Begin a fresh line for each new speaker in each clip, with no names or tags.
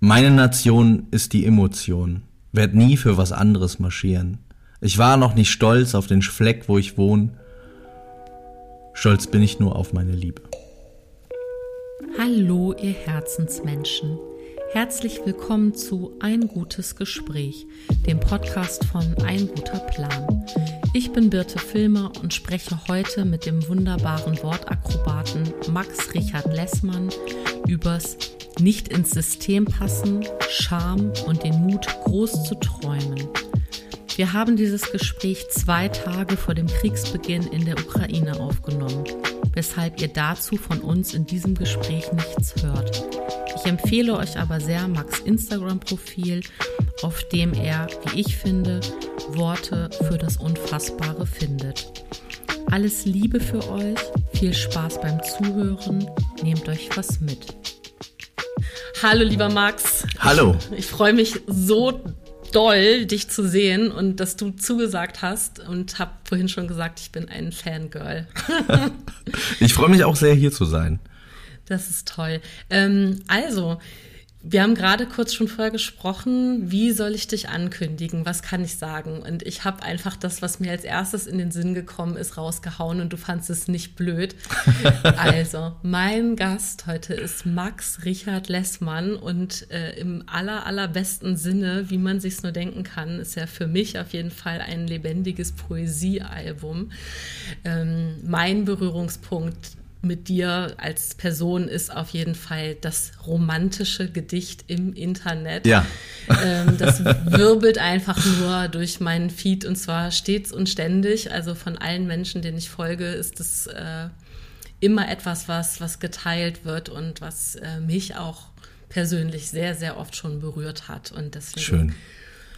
Meine Nation ist die Emotion, werd nie für was anderes marschieren. Ich war noch nicht stolz auf den Fleck, wo ich wohn. Stolz bin ich nur auf meine Liebe.
Hallo, ihr Herzensmenschen. Herzlich willkommen zu Ein gutes Gespräch, dem Podcast von Ein guter Plan. Ich bin Birte Filmer und spreche heute mit dem wunderbaren Wortakrobaten Max Richard Lessmann übers nicht ins System passen, Scham und den Mut, groß zu träumen. Wir haben dieses Gespräch zwei Tage vor dem Kriegsbeginn in der Ukraine aufgenommen, weshalb ihr dazu von uns in diesem Gespräch nichts hört. Ich empfehle euch aber sehr Max Instagram-Profil, auf dem er, wie ich finde, Worte für das Unfassbare findet. Alles Liebe für euch, viel Spaß beim Zuhören, nehmt euch was mit. Hallo, lieber Max.
Hallo.
Ich freue mich so doll, dich zu sehen und dass du zugesagt hast und habe vorhin schon gesagt, ich bin ein Fangirl.
ich freue mich auch sehr, hier zu sein.
Das ist toll. Ähm, also, wir haben gerade kurz schon vorher gesprochen, wie soll ich dich ankündigen? Was kann ich sagen? Und ich habe einfach das, was mir als erstes in den Sinn gekommen ist, rausgehauen und du fandest es nicht blöd. also, mein Gast heute ist Max Richard Lessmann und äh, im aller, allerbesten Sinne, wie man sich nur denken kann, ist er für mich auf jeden Fall ein lebendiges Poesiealbum. Ähm, mein Berührungspunkt mit dir als Person ist auf jeden Fall das romantische Gedicht im Internet.
Ja.
Ähm, das wirbelt einfach nur durch meinen Feed und zwar stets und ständig. Also von allen Menschen, denen ich folge, ist es äh, immer etwas, was, was geteilt wird und was äh, mich auch persönlich sehr, sehr oft schon berührt hat. Und deswegen
Schön.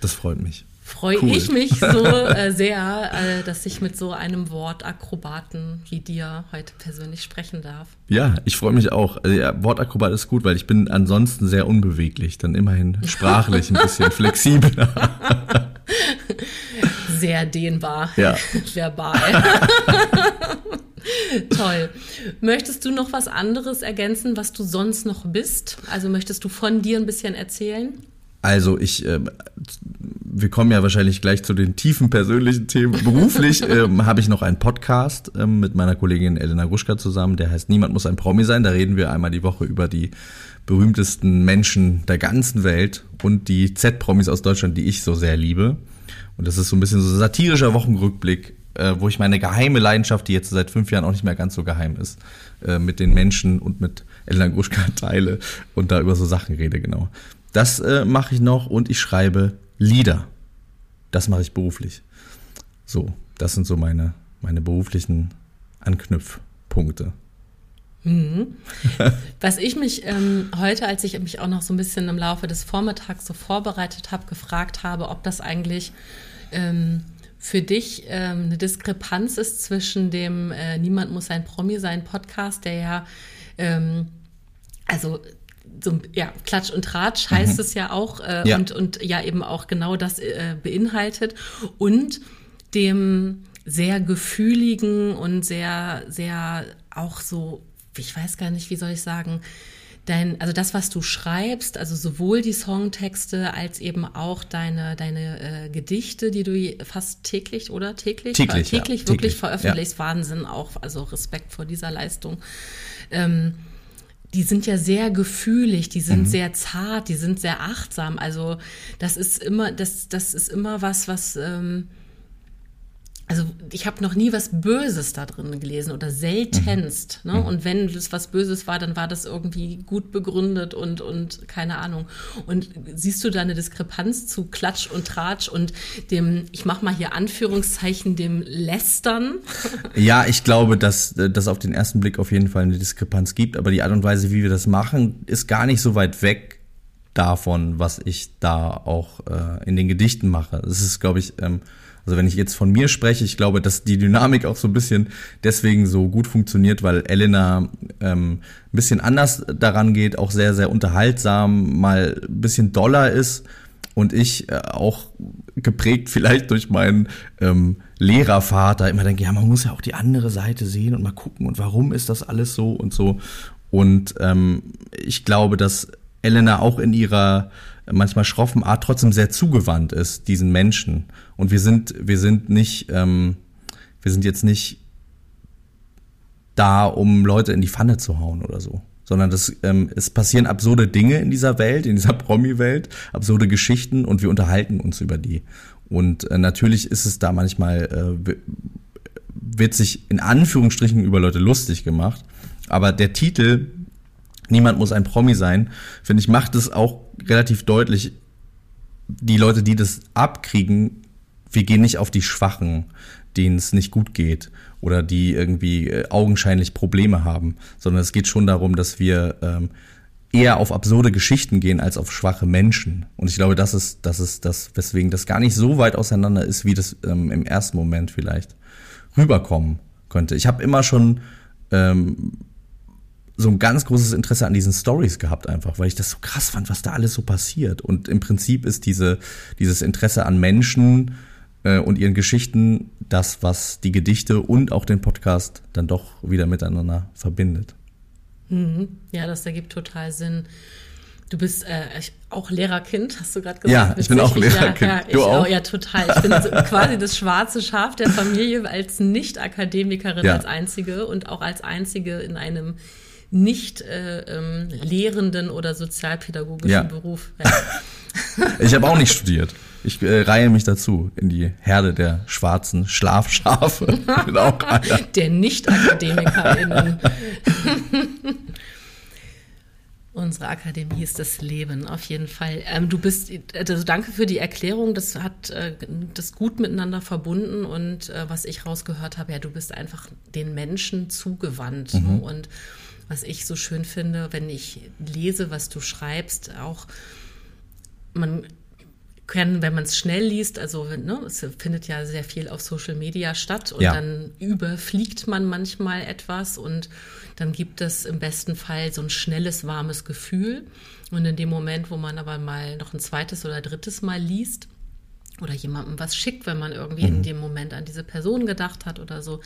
Das freut mich
freue cool. ich mich so äh, sehr, äh, dass ich mit so einem Wortakrobaten wie dir heute persönlich sprechen darf.
Ja, ich freue mich auch. Also, ja, Wortakrobat ist gut, weil ich bin ansonsten sehr unbeweglich, dann immerhin sprachlich ein bisschen flexibler.
Sehr dehnbar,
ja.
verbal. Toll. Möchtest du noch was anderes ergänzen, was du sonst noch bist? Also möchtest du von dir ein bisschen erzählen?
Also ich, äh, wir kommen ja wahrscheinlich gleich zu den tiefen persönlichen Themen. Beruflich ähm, habe ich noch einen Podcast ähm, mit meiner Kollegin Elena Gruschka zusammen, der heißt Niemand muss ein Promi sein. Da reden wir einmal die Woche über die berühmtesten Menschen der ganzen Welt und die Z-Promis aus Deutschland, die ich so sehr liebe. Und das ist so ein bisschen so ein satirischer Wochenrückblick, äh, wo ich meine geheime Leidenschaft, die jetzt seit fünf Jahren auch nicht mehr ganz so geheim ist, äh, mit den Menschen und mit Elena Gruschka teile und da über so Sachen rede, genau. Das äh, mache ich noch und ich schreibe Lieder. Das mache ich beruflich. So, das sind so meine, meine beruflichen Anknüpfpunkte.
Mhm. Was ich mich ähm, heute, als ich mich auch noch so ein bisschen im Laufe des Vormittags so vorbereitet habe, gefragt habe, ob das eigentlich ähm, für dich ähm, eine Diskrepanz ist zwischen dem äh, Niemand muss ein Promi sein Podcast, der ja ähm, also so ja, Klatsch und Tratsch heißt mhm. es ja auch äh, ja. Und, und ja eben auch genau das äh, beinhaltet und dem sehr gefühligen und sehr, sehr auch so, ich weiß gar nicht, wie soll ich sagen, dein, also das, was du schreibst, also sowohl die Songtexte als eben auch deine, deine äh, Gedichte, die du fast täglich oder täglich,
täglich,
täglich ja. wirklich täglich, veröffentlichst, ja. Wahnsinn auch, also Respekt vor dieser Leistung. Ähm, die sind ja sehr gefühlig, die sind mhm. sehr zart, die sind sehr achtsam. Also das ist immer, das, das ist immer was, was ähm, also ich habe noch nie was Böses da drin gelesen oder seltenst. Mhm. Ne? Mhm. Und wenn es was Böses war, dann war das irgendwie gut begründet und, und keine Ahnung. Und siehst du da eine Diskrepanz zu Klatsch und Tratsch und dem, ich mache mal hier Anführungszeichen, dem Lästern?
Ja, ich glaube, dass das auf den ersten Blick auf jeden Fall eine Diskrepanz gibt, aber die Art und Weise, wie wir das machen, ist gar nicht so weit weg davon, was ich da auch äh, in den Gedichten mache. Es ist, glaube ich, ähm, also wenn ich jetzt von mir spreche, ich glaube, dass die Dynamik auch so ein bisschen deswegen so gut funktioniert, weil Elena ähm, ein bisschen anders daran geht, auch sehr, sehr unterhaltsam, mal ein bisschen doller ist und ich äh, auch geprägt vielleicht durch meinen ähm, Lehrervater immer denke, ja, man muss ja auch die andere Seite sehen und mal gucken und warum ist das alles so und so. Und ähm, ich glaube, dass Elena auch in ihrer manchmal schroffen Art trotzdem sehr zugewandt ist diesen Menschen. Und wir sind, wir sind nicht, ähm, wir sind jetzt nicht da, um Leute in die Pfanne zu hauen oder so. Sondern das, ähm, es passieren absurde Dinge in dieser Welt, in dieser Promi-Welt, absurde Geschichten und wir unterhalten uns über die. Und äh, natürlich ist es da manchmal, äh, wird sich in Anführungsstrichen über Leute lustig gemacht. Aber der Titel Niemand muss ein Promi sein, finde ich, macht es auch relativ deutlich, die Leute, die das abkriegen, wir gehen nicht auf die Schwachen, denen es nicht gut geht oder die irgendwie äh, augenscheinlich Probleme haben, sondern es geht schon darum, dass wir ähm, eher auf absurde Geschichten gehen als auf schwache Menschen. Und ich glaube, das ist, das ist das, weswegen das gar nicht so weit auseinander ist, wie das ähm, im ersten Moment vielleicht rüberkommen könnte. Ich habe immer schon ähm, so ein ganz großes Interesse an diesen Stories gehabt einfach, weil ich das so krass fand, was da alles so passiert. Und im Prinzip ist diese, dieses Interesse an Menschen äh, und ihren Geschichten das, was die Gedichte und auch den Podcast dann doch wieder miteinander verbindet.
Mhm. Ja, das ergibt total Sinn. Du bist äh, auch Lehrerkind, hast du gerade gesagt.
Ja, ich bin auch Lehrerkind. Ja,
ja, du auch? ja, total. Ich bin so quasi das schwarze Schaf der Familie als Nicht-Akademikerin ja. als einzige und auch als einzige in einem nicht äh, ähm, lehrenden oder sozialpädagogischen ja. Beruf. Ja.
Ich habe auch nicht studiert. Ich äh, reihe mich dazu in die Herde der schwarzen Schlafschafe.
der Nicht-AkademikerInnen. Unsere Akademie ist das Leben, auf jeden Fall. Ähm, du bist, also danke für die Erklärung. Das hat äh, das gut miteinander verbunden und äh, was ich rausgehört habe, ja, du bist einfach den Menschen zugewandt. Mhm. Ne? Und was ich so schön finde, wenn ich lese, was du schreibst, auch man kann, wenn man es schnell liest, also ne, es findet ja sehr viel auf Social Media statt und ja. dann überfliegt man manchmal etwas und dann gibt es im besten Fall so ein schnelles, warmes Gefühl. Und in dem Moment, wo man aber mal noch ein zweites oder drittes Mal liest, oder jemandem was schickt, wenn man irgendwie mhm. in dem Moment an diese Person gedacht hat oder so,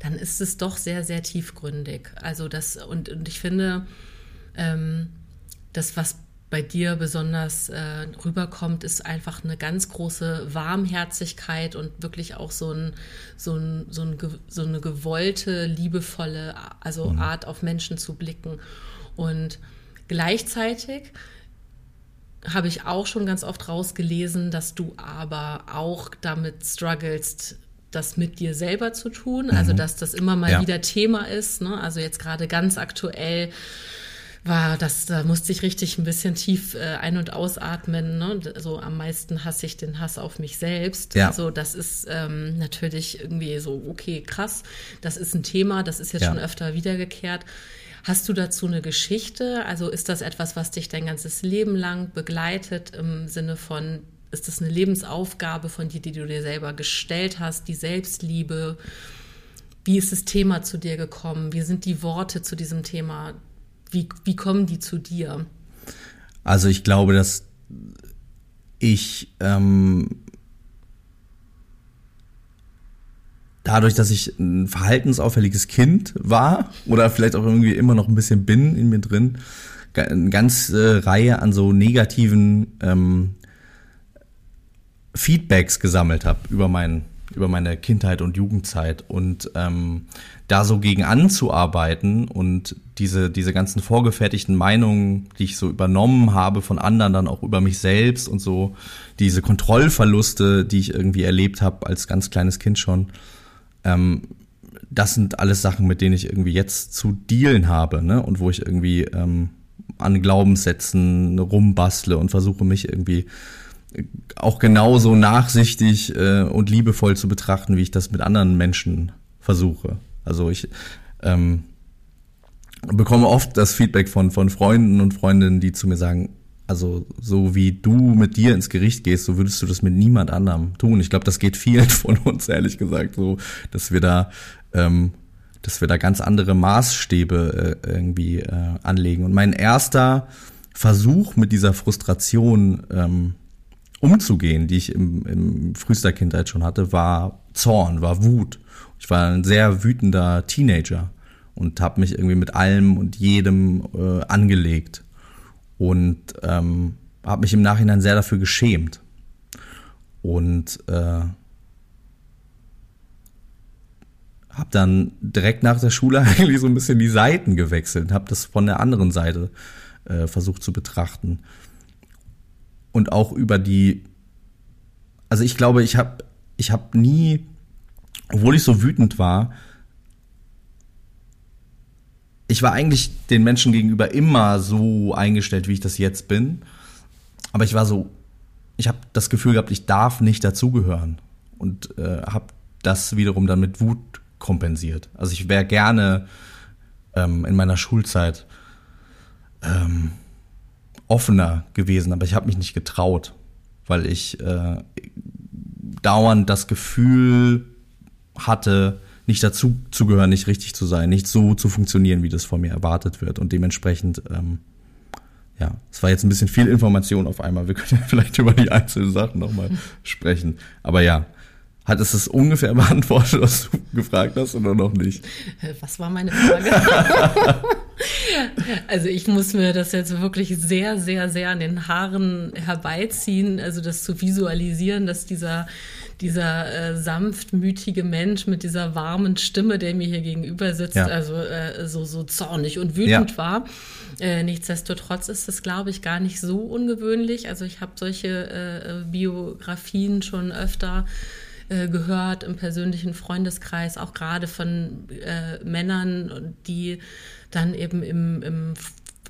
dann ist es doch sehr, sehr tiefgründig. Also das, und, und ich finde, ähm, das, was bei dir besonders äh, rüberkommt, ist einfach eine ganz große Warmherzigkeit und wirklich auch so, ein, so, ein, so, ein, so eine gewollte, liebevolle also mhm. Art auf Menschen zu blicken. Und gleichzeitig habe ich auch schon ganz oft rausgelesen, dass du aber auch damit strugglest, das mit dir selber zu tun. Also, mhm. dass das immer mal ja. wieder Thema ist. Ne? Also jetzt gerade ganz aktuell war das, da musste ich richtig ein bisschen tief äh, ein- und ausatmen. Ne? Also am meisten hasse ich den Hass auf mich selbst. Ja. Also das ist ähm, natürlich irgendwie so, okay, krass, das ist ein Thema, das ist jetzt ja. schon öfter wiedergekehrt. Hast du dazu eine Geschichte? Also ist das etwas, was dich dein ganzes Leben lang begleitet im Sinne von, ist das eine Lebensaufgabe von dir, die du dir selber gestellt hast, die Selbstliebe? Wie ist das Thema zu dir gekommen? Wie sind die Worte zu diesem Thema? Wie, wie kommen die zu dir?
Also ich glaube, dass ich ähm, dadurch, dass ich ein verhaltensauffälliges Kind war oder vielleicht auch irgendwie immer noch ein bisschen bin in mir drin, eine ganze Reihe an so negativen ähm, Feedbacks gesammelt habe über mein über meine Kindheit und Jugendzeit. Und ähm, da so gegen anzuarbeiten und diese diese ganzen vorgefertigten Meinungen, die ich so übernommen habe von anderen, dann auch über mich selbst und so diese Kontrollverluste, die ich irgendwie erlebt habe als ganz kleines Kind schon, ähm, das sind alles Sachen, mit denen ich irgendwie jetzt zu dealen habe, ne? Und wo ich irgendwie ähm, an Glaubenssätzen rumbastle und versuche mich irgendwie auch genauso nachsichtig äh, und liebevoll zu betrachten, wie ich das mit anderen Menschen versuche. Also ich ähm, bekomme oft das Feedback von, von Freunden und Freundinnen, die zu mir sagen, also so wie du mit dir ins Gericht gehst, so würdest du das mit niemand anderem tun. Ich glaube, das geht vielen von uns, ehrlich gesagt, so, dass wir da, ähm, dass wir da ganz andere Maßstäbe äh, irgendwie äh, anlegen. Und mein erster Versuch mit dieser Frustration ähm, umzugehen, die ich im, im frühester Kindheit schon hatte, war Zorn, war Wut. Ich war ein sehr wütender Teenager und habe mich irgendwie mit allem und jedem äh, angelegt und ähm, habe mich im Nachhinein sehr dafür geschämt. Und äh, habe dann direkt nach der Schule eigentlich so ein bisschen die Seiten gewechselt, habe das von der anderen Seite äh, versucht zu betrachten. Und auch über die, also ich glaube, ich habe ich hab nie, obwohl ich so wütend war, ich war eigentlich den Menschen gegenüber immer so eingestellt, wie ich das jetzt bin. Aber ich war so, ich habe das Gefühl gehabt, ich darf nicht dazugehören. Und äh, habe das wiederum dann mit Wut kompensiert. Also ich wäre gerne ähm, in meiner Schulzeit ähm, offener gewesen, aber ich habe mich nicht getraut, weil ich äh, dauernd das Gefühl hatte, nicht dazu zu gehören, nicht richtig zu sein, nicht so zu funktionieren, wie das von mir erwartet wird. Und dementsprechend, ähm, ja, es war jetzt ein bisschen viel Information auf einmal. Wir können ja vielleicht über die einzelnen Sachen nochmal sprechen. Aber ja, hat es das ungefähr beantwortet, was du gefragt hast oder noch nicht?
Äh, was war meine Frage? also ich muss mir das jetzt wirklich sehr, sehr, sehr an den Haaren herbeiziehen, also das zu visualisieren, dass dieser dieser äh, sanftmütige Mensch mit dieser warmen Stimme, der mir hier gegenüber sitzt, ja. also äh, so, so zornig und wütend ja. war. Äh, nichtsdestotrotz ist es, glaube ich, gar nicht so ungewöhnlich. Also ich habe solche äh, Biografien schon öfter äh, gehört im persönlichen Freundeskreis, auch gerade von äh, Männern, die dann eben im, im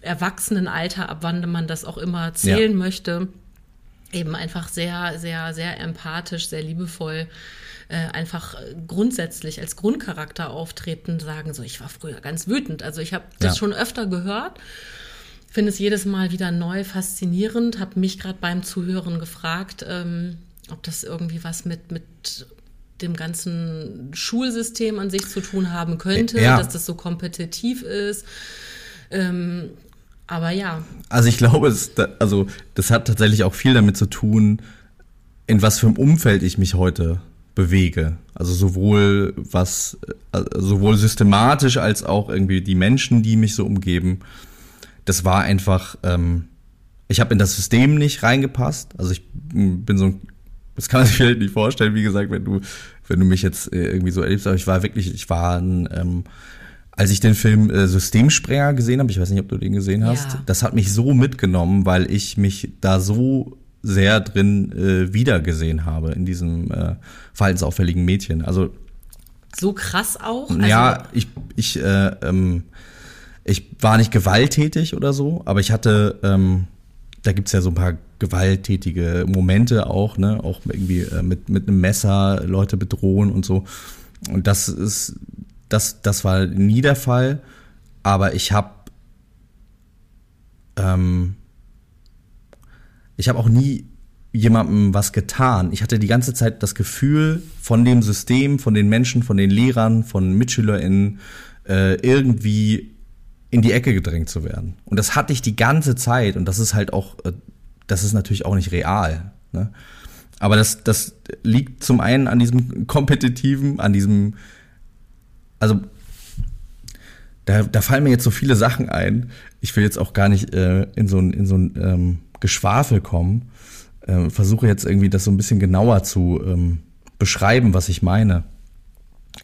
Erwachsenenalter, ab wann man das auch immer zählen ja. möchte, eben einfach sehr, sehr, sehr empathisch, sehr liebevoll äh, einfach grundsätzlich als Grundcharakter auftreten, sagen so, ich war früher ganz wütend. Also ich habe das ja. schon öfter gehört, finde es jedes Mal wieder neu faszinierend, habe mich gerade beim Zuhören gefragt, ähm, ob das irgendwie was mit, mit dem ganzen Schulsystem an sich zu tun haben könnte, ja. dass das so kompetitiv ist. Ähm, aber ja.
Also ich glaube, es, also das hat tatsächlich auch viel damit zu tun, in was für einem Umfeld ich mich heute bewege. Also sowohl was, äh, sowohl systematisch als auch irgendwie die Menschen, die mich so umgeben. Das war einfach, ähm, ich habe in das System nicht reingepasst. Also ich bin so ein, das kann man sich vielleicht nicht vorstellen, wie gesagt, wenn du, wenn du mich jetzt äh, irgendwie so erlebst, aber ich war wirklich, ich war ein ähm, als ich den Film äh, Systemsprenger gesehen habe, ich weiß nicht, ob du den gesehen hast, ja. das hat mich so mitgenommen, weil ich mich da so sehr drin äh, wiedergesehen habe in diesem äh, verhaltensauffälligen Mädchen. Also
so krass auch.
Also, ja, ich ich äh, ähm, ich war nicht gewalttätig oder so, aber ich hatte ähm, da gibt's ja so ein paar gewalttätige Momente auch, ne, auch irgendwie äh, mit mit einem Messer Leute bedrohen und so. Und das ist das, das war nie der Fall, aber ich habe ähm, ich habe auch nie jemandem was getan. Ich hatte die ganze Zeit das Gefühl von dem System, von den Menschen, von den Lehrern, von MitschülerInnen äh, irgendwie in die Ecke gedrängt zu werden. Und das hatte ich die ganze Zeit und das ist halt auch, äh, das ist natürlich auch nicht real. Ne? Aber das, das liegt zum einen an diesem kompetitiven, an diesem also da, da fallen mir jetzt so viele Sachen ein. Ich will jetzt auch gar nicht äh, in so ein, in so ein ähm, Geschwafel kommen. Äh, versuche jetzt irgendwie das so ein bisschen genauer zu ähm, beschreiben, was ich meine.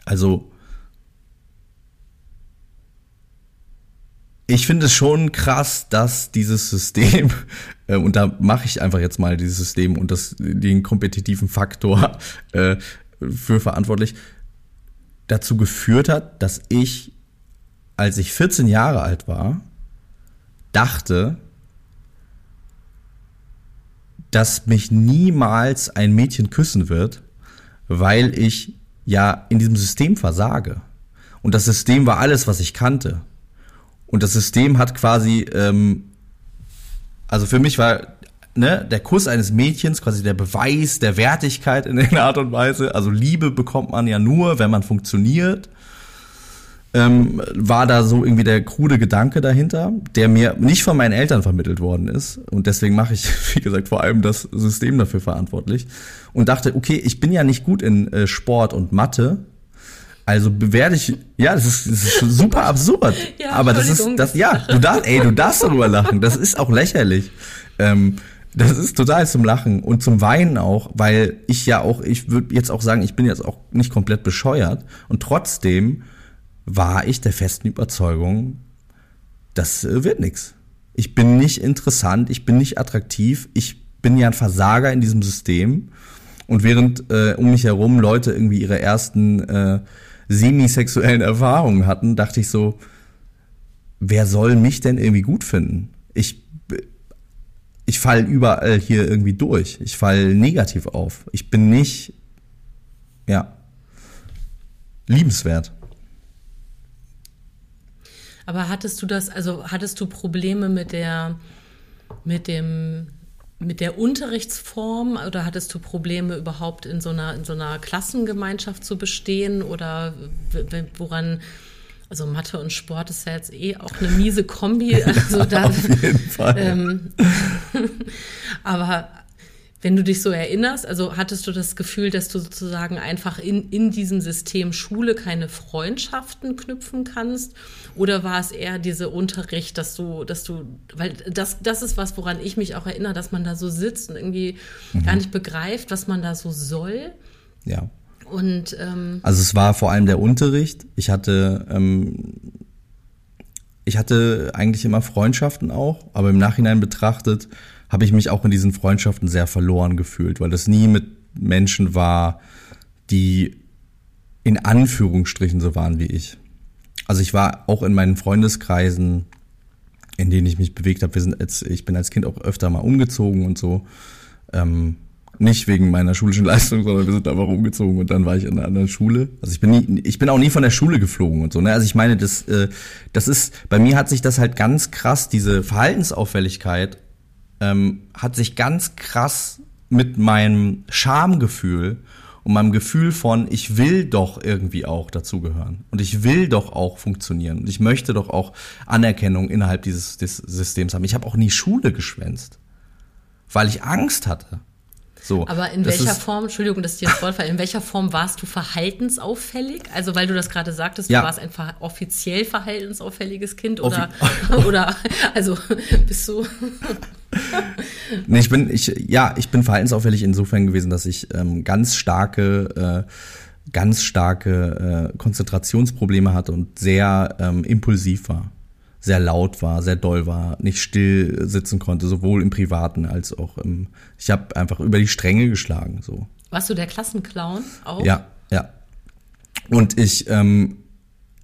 Also ich finde es schon krass, dass dieses System, äh, und da mache ich einfach jetzt mal dieses System und das, den kompetitiven Faktor äh, für verantwortlich, dazu geführt hat, dass ich, als ich 14 Jahre alt war, dachte, dass mich niemals ein Mädchen küssen wird, weil ich ja in diesem System versage. Und das System war alles, was ich kannte. Und das System hat quasi, ähm, also für mich war ne, der Kuss eines Mädchens quasi der Beweis der Wertigkeit in einer Art und Weise. Also Liebe bekommt man ja nur, wenn man funktioniert. Ähm, war da so irgendwie der krude Gedanke dahinter, der mir nicht von meinen Eltern vermittelt worden ist. Und deswegen mache ich, wie gesagt, vor allem das System dafür verantwortlich. Und dachte, okay, ich bin ja nicht gut in äh, Sport und Mathe. Also bewerte ich, ja, das ist, das ist super absurd.
Ja,
aber das ist, das, ja, du darfst, ey, du darfst darüber lachen. Das ist auch lächerlich. Ähm, das ist total zum Lachen und zum Weinen auch, weil ich ja auch, ich würde jetzt auch sagen, ich bin jetzt auch nicht komplett bescheuert und trotzdem war ich der festen Überzeugung, das äh, wird nix. Ich bin nicht interessant, ich bin nicht attraktiv, ich bin ja ein Versager in diesem System. Und während äh, um mich herum Leute irgendwie ihre ersten äh, semisexuellen Erfahrungen hatten, dachte ich so, wer soll mich denn irgendwie gut finden? Ich, ich fall überall hier irgendwie durch. Ich fall negativ auf. Ich bin nicht, ja, liebenswert.
Aber hattest du das, also hattest du Probleme mit der, mit dem, mit der Unterrichtsform oder hattest du Probleme überhaupt in so einer, in so einer Klassengemeinschaft zu bestehen oder woran, also Mathe und Sport ist ja jetzt eh auch eine miese Kombi, also da,
Auf jeden Fall.
ähm, aber wenn du dich so erinnerst, also hattest du das Gefühl, dass du sozusagen einfach in, in diesem System Schule keine Freundschaften knüpfen kannst? Oder war es eher diese Unterricht, dass du, dass du, weil das, das ist was, woran ich mich auch erinnere, dass man da so sitzt und irgendwie gar nicht begreift, was man da so soll.
ja.
Und ähm,
Also es war vor allem der Unterricht. Ich hatte, ähm, ich hatte eigentlich immer Freundschaften auch, aber im Nachhinein betrachtet habe ich mich auch in diesen Freundschaften sehr verloren gefühlt, weil das nie mit Menschen war, die in Anführungsstrichen so waren wie ich. Also ich war auch in meinen Freundeskreisen, in denen ich mich bewegt habe. Wir sind als, ich bin als Kind auch öfter mal umgezogen und so. Ähm, nicht wegen meiner schulischen Leistung, sondern wir sind einfach umgezogen und dann war ich in einer anderen Schule. Also ich bin nie, ich bin auch nie von der Schule geflogen und so. Ne? Also ich meine, das, äh, das ist, bei mir hat sich das halt ganz krass, diese Verhaltensauffälligkeit ähm, hat sich ganz krass mit meinem Schamgefühl und meinem Gefühl von, ich will doch irgendwie auch dazugehören und ich will doch auch funktionieren und ich möchte doch auch Anerkennung innerhalb dieses, des Systems haben. Ich habe auch nie Schule geschwänzt, weil ich Angst hatte. So,
aber in welcher
ist-
Form, Entschuldigung, dass ich dir ins Wort falle, in welcher Form warst du verhaltensauffällig? Also weil du das gerade sagtest, du
Ja.
warst ein ver offiziell verhaltensauffälliges Kind oder, oder also bist du
Nee, ich bin, ich, ja, ich bin verhaltensauffällig insofern gewesen, dass ich ähm, ganz starke, äh, ganz starke äh, Konzentrationsprobleme hatte und sehr ähm, impulsiv war, sehr laut war, sehr doll war, nicht still sitzen konnte, sowohl im Privaten als auch im. Ich habe einfach über die Stränge geschlagen, so.
Warst du der Klassenclown auch?
Ja, ja. Und ich, ähm,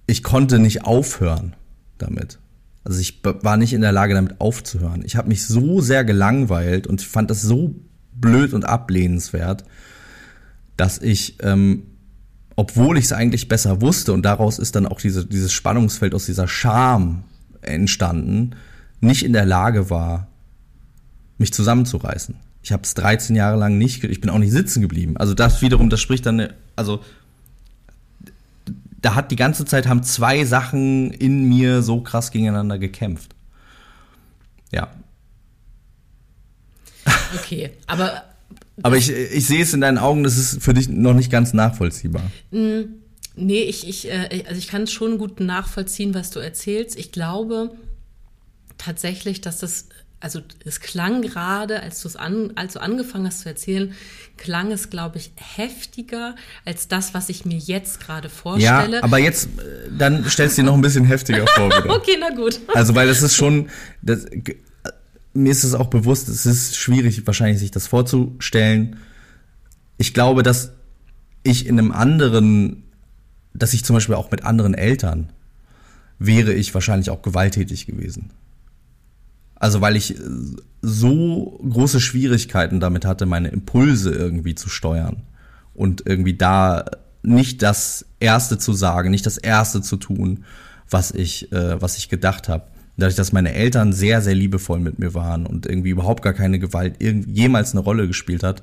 ich konnte nicht aufhören damit. Also ich war nicht in der Lage, damit aufzuhören. Ich habe mich so sehr gelangweilt und fand das so blöd und ablehnenswert, dass ich, ähm, obwohl ich es eigentlich besser wusste und daraus ist dann auch diese, dieses Spannungsfeld aus dieser Scham entstanden, nicht in der Lage war, mich zusammenzureißen. Ich habe es 13 Jahre lang nicht, ich bin auch nicht sitzen geblieben. Also das wiederum, das spricht dann, also da hat die ganze Zeit haben zwei Sachen in mir so krass gegeneinander gekämpft. Ja,
Okay, aber
aber ich, ich sehe es in deinen Augen, das ist für dich noch nicht ganz nachvollziehbar.
Nee, ich, ich, äh, also ich kann es schon gut nachvollziehen, was du erzählst. Ich glaube tatsächlich, dass das, also es klang gerade, als du es an, als du angefangen hast zu erzählen, klang es, glaube ich, heftiger als das, was ich mir jetzt gerade
Ja,
vorstelle.
aber jetzt, äh, dann stellst du dir noch ein bisschen heftiger vor, bitte.
okay, na gut.
Also, weil das ist schon, das, g- mir ist es auch bewusst, es ist schwierig, wahrscheinlich sich das vorzustellen. Ich glaube, dass ich in einem anderen, dass ich zum Beispiel auch mit anderen Eltern wäre ich wahrscheinlich auch gewalttätig gewesen. Also, weil ich äh, so große Schwierigkeiten damit hatte, meine Impulse irgendwie zu steuern und irgendwie da nicht das Erste zu sagen, nicht das Erste zu tun, was ich, äh, was ich gedacht habe. Dadurch, dass meine Eltern sehr, sehr liebevoll mit mir waren und irgendwie überhaupt gar keine Gewalt jemals eine Rolle gespielt hat,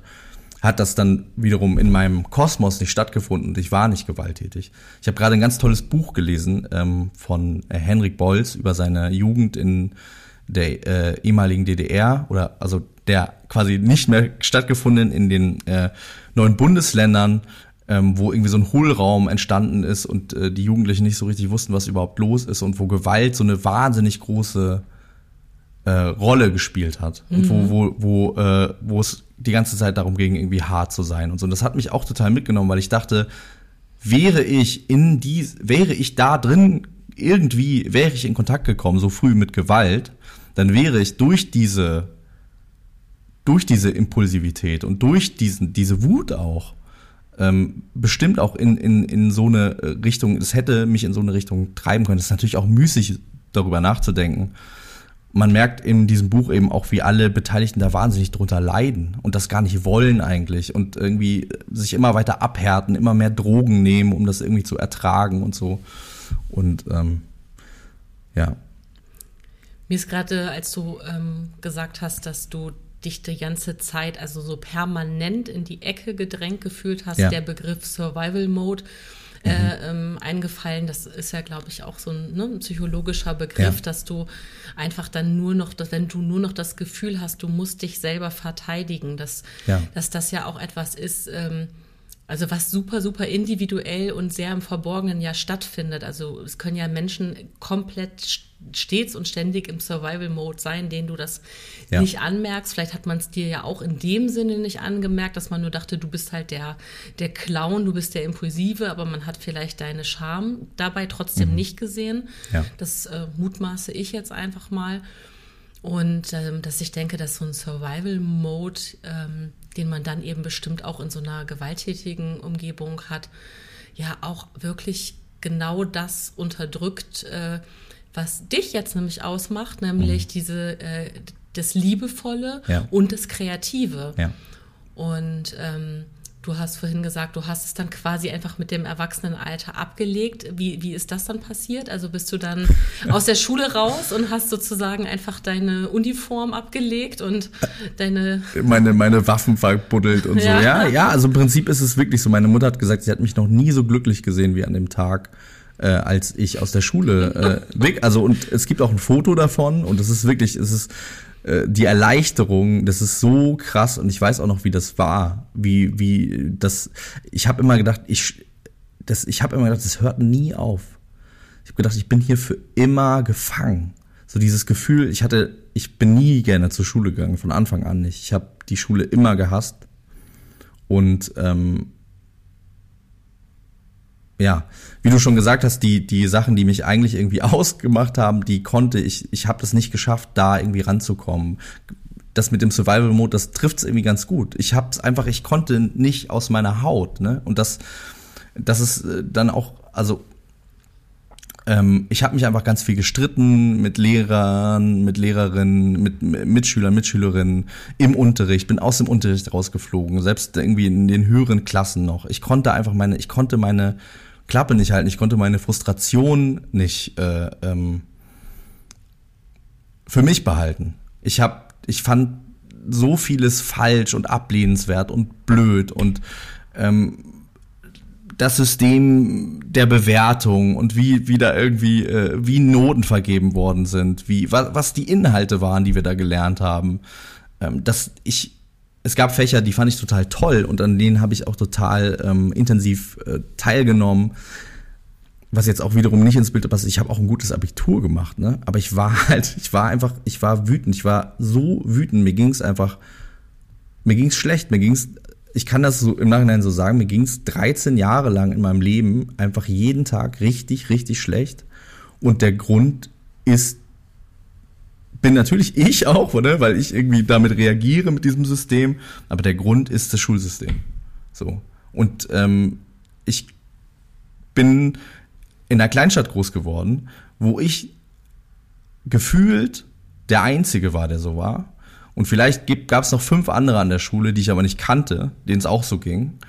hat das dann wiederum in meinem Kosmos nicht stattgefunden und ich war nicht gewalttätig. Ich habe gerade ein ganz tolles Buch gelesen ähm, von äh, Henrik Bolz über seine Jugend in der äh, ehemaligen DDR oder also der quasi nicht mehr stattgefunden in den äh, neuen Bundesländern ähm, wo irgendwie so ein Hohlraum entstanden ist und äh, die Jugendlichen nicht so richtig wussten, was überhaupt los ist und wo Gewalt so eine wahnsinnig große äh, Rolle gespielt hat mhm. und wo mhm. wo wo äh, wo es die ganze Zeit darum ging, irgendwie hart zu sein und so. Und das hat mich auch total mitgenommen, weil ich dachte, wäre ich in die, wäre ich da drin irgendwie, wäre ich in Kontakt gekommen so früh mit Gewalt, dann wäre ich durch diese durch diese Impulsivität und durch diesen diese Wut auch ähm, bestimmt auch in, in, in so eine Richtung, es hätte mich in so eine Richtung treiben können. Es ist natürlich auch müßig, darüber nachzudenken. Man merkt in diesem Buch eben auch, wie alle Beteiligten da wahnsinnig drunter leiden und das gar nicht wollen eigentlich und irgendwie sich immer weiter abhärten, immer mehr Drogen nehmen, um das irgendwie zu ertragen und so. Und ähm, ja.
Mir ist gerade, als du ähm, gesagt hast, dass du dich die ganze Zeit, also so permanent in die Ecke gedrängt gefühlt hast, ja. der Begriff Survival Mode. Äh, mhm. Äh, ähm, eingefallen. Das ist ja, glaube ich, auch so ein, ne, ein psychologischer Begriff, ja. dass du einfach dann nur noch, dass, wenn du nur noch das Gefühl hast, du musst dich selber verteidigen, dass, ja. dass das ja auch etwas ist, ähm, also was super, super individuell und sehr im Verborgenen ja stattfindet. Also es können ja Menschen komplett stets und ständig im Survival-Mode sein, denen du das ja. nicht anmerkst. Vielleicht hat man es dir ja auch in dem Sinne nicht angemerkt, dass man nur dachte, du bist halt der, der Clown, du bist der Impulsive, aber man hat vielleicht deine Scham dabei trotzdem mhm. nicht gesehen. Ja. Das äh, mutmaße ich jetzt einfach mal. Und ähm, dass ich denke, dass so ein Survival-Mode, ähm, den man dann eben bestimmt auch in so einer gewalttätigen Umgebung hat, ja auch wirklich genau das unterdrückt, äh, was dich jetzt nämlich ausmacht, nämlich mhm. diese äh, das Liebevolle ja. und das Kreative. Ja. Und ähm, Du hast vorhin gesagt, du hast es dann quasi einfach mit dem Erwachsenenalter abgelegt. Wie, wie ist das dann passiert? Also bist du dann aus der Schule raus und hast sozusagen einfach deine Uniform abgelegt und deine.
Meine, meine Waffen verbuddelt und ja. so. Ja, ja, also im Prinzip ist es wirklich so. Meine Mutter hat gesagt, sie hat mich noch nie so glücklich gesehen wie an dem Tag. Äh, als ich aus der Schule äh, weg, also und es gibt auch ein Foto davon und es ist wirklich, es ist äh, die Erleichterung, das ist so krass und ich weiß auch noch, wie das war, wie wie das. Ich habe immer gedacht, ich das, ich habe immer gedacht, das hört nie auf. Ich habe gedacht, ich bin hier für immer gefangen. So dieses Gefühl, ich hatte, ich bin nie gerne zur Schule gegangen, von Anfang an nicht. Ich habe die Schule immer gehasst und ähm, ja, wie du schon gesagt hast, die, die Sachen, die mich eigentlich irgendwie ausgemacht haben, die konnte ich, ich habe das nicht geschafft, da irgendwie ranzukommen. Das mit dem Survival Mode, das trifft's irgendwie ganz gut. Ich hab's einfach, ich konnte nicht aus meiner Haut, ne? Und das, das ist äh, dann auch, also ähm, ich habe mich einfach ganz viel gestritten mit Lehrern, mit Lehrerinnen, mit Mitschülern, Mitschülerinnen im Unterricht, bin aus dem Unterricht rausgeflogen, selbst irgendwie in den höheren Klassen noch. Ich konnte einfach meine, ich konnte meine Klappe nicht halten. Ich konnte meine Frustration nicht äh, ähm, für mich behalten. Ich habe, ich fand so vieles falsch und ablehnenswert und blöd und ähm, das System der Bewertung und wie, wie da irgendwie, äh, wie Noten vergeben worden sind, wie, was, was die Inhalte waren, die wir da gelernt haben. Ähm, dass ich, es gab Fächer, die fand ich total toll und an denen habe ich auch total ähm, intensiv äh, teilgenommen. Was jetzt auch wiederum nicht ins Bild passt, ich habe auch ein gutes Abitur gemacht, ne? Aber ich war halt, ich war einfach, ich war wütend, ich war so wütend, mir ging es einfach, mir ging es schlecht, mir ging es, ich kann das so im Nachhinein so sagen, mir ging es 13 Jahre lang in meinem Leben einfach jeden Tag richtig, richtig schlecht. Und der Grund ist bin natürlich ich auch, oder? Weil ich irgendwie damit reagiere mit diesem System. Aber der Grund ist das Schulsystem. So. Und ähm, ich bin in einer Kleinstadt groß geworden, wo ich gefühlt der Einzige war, der so war. Und vielleicht gab es noch fünf andere an der Schule, die ich aber nicht kannte, denen es auch so ging.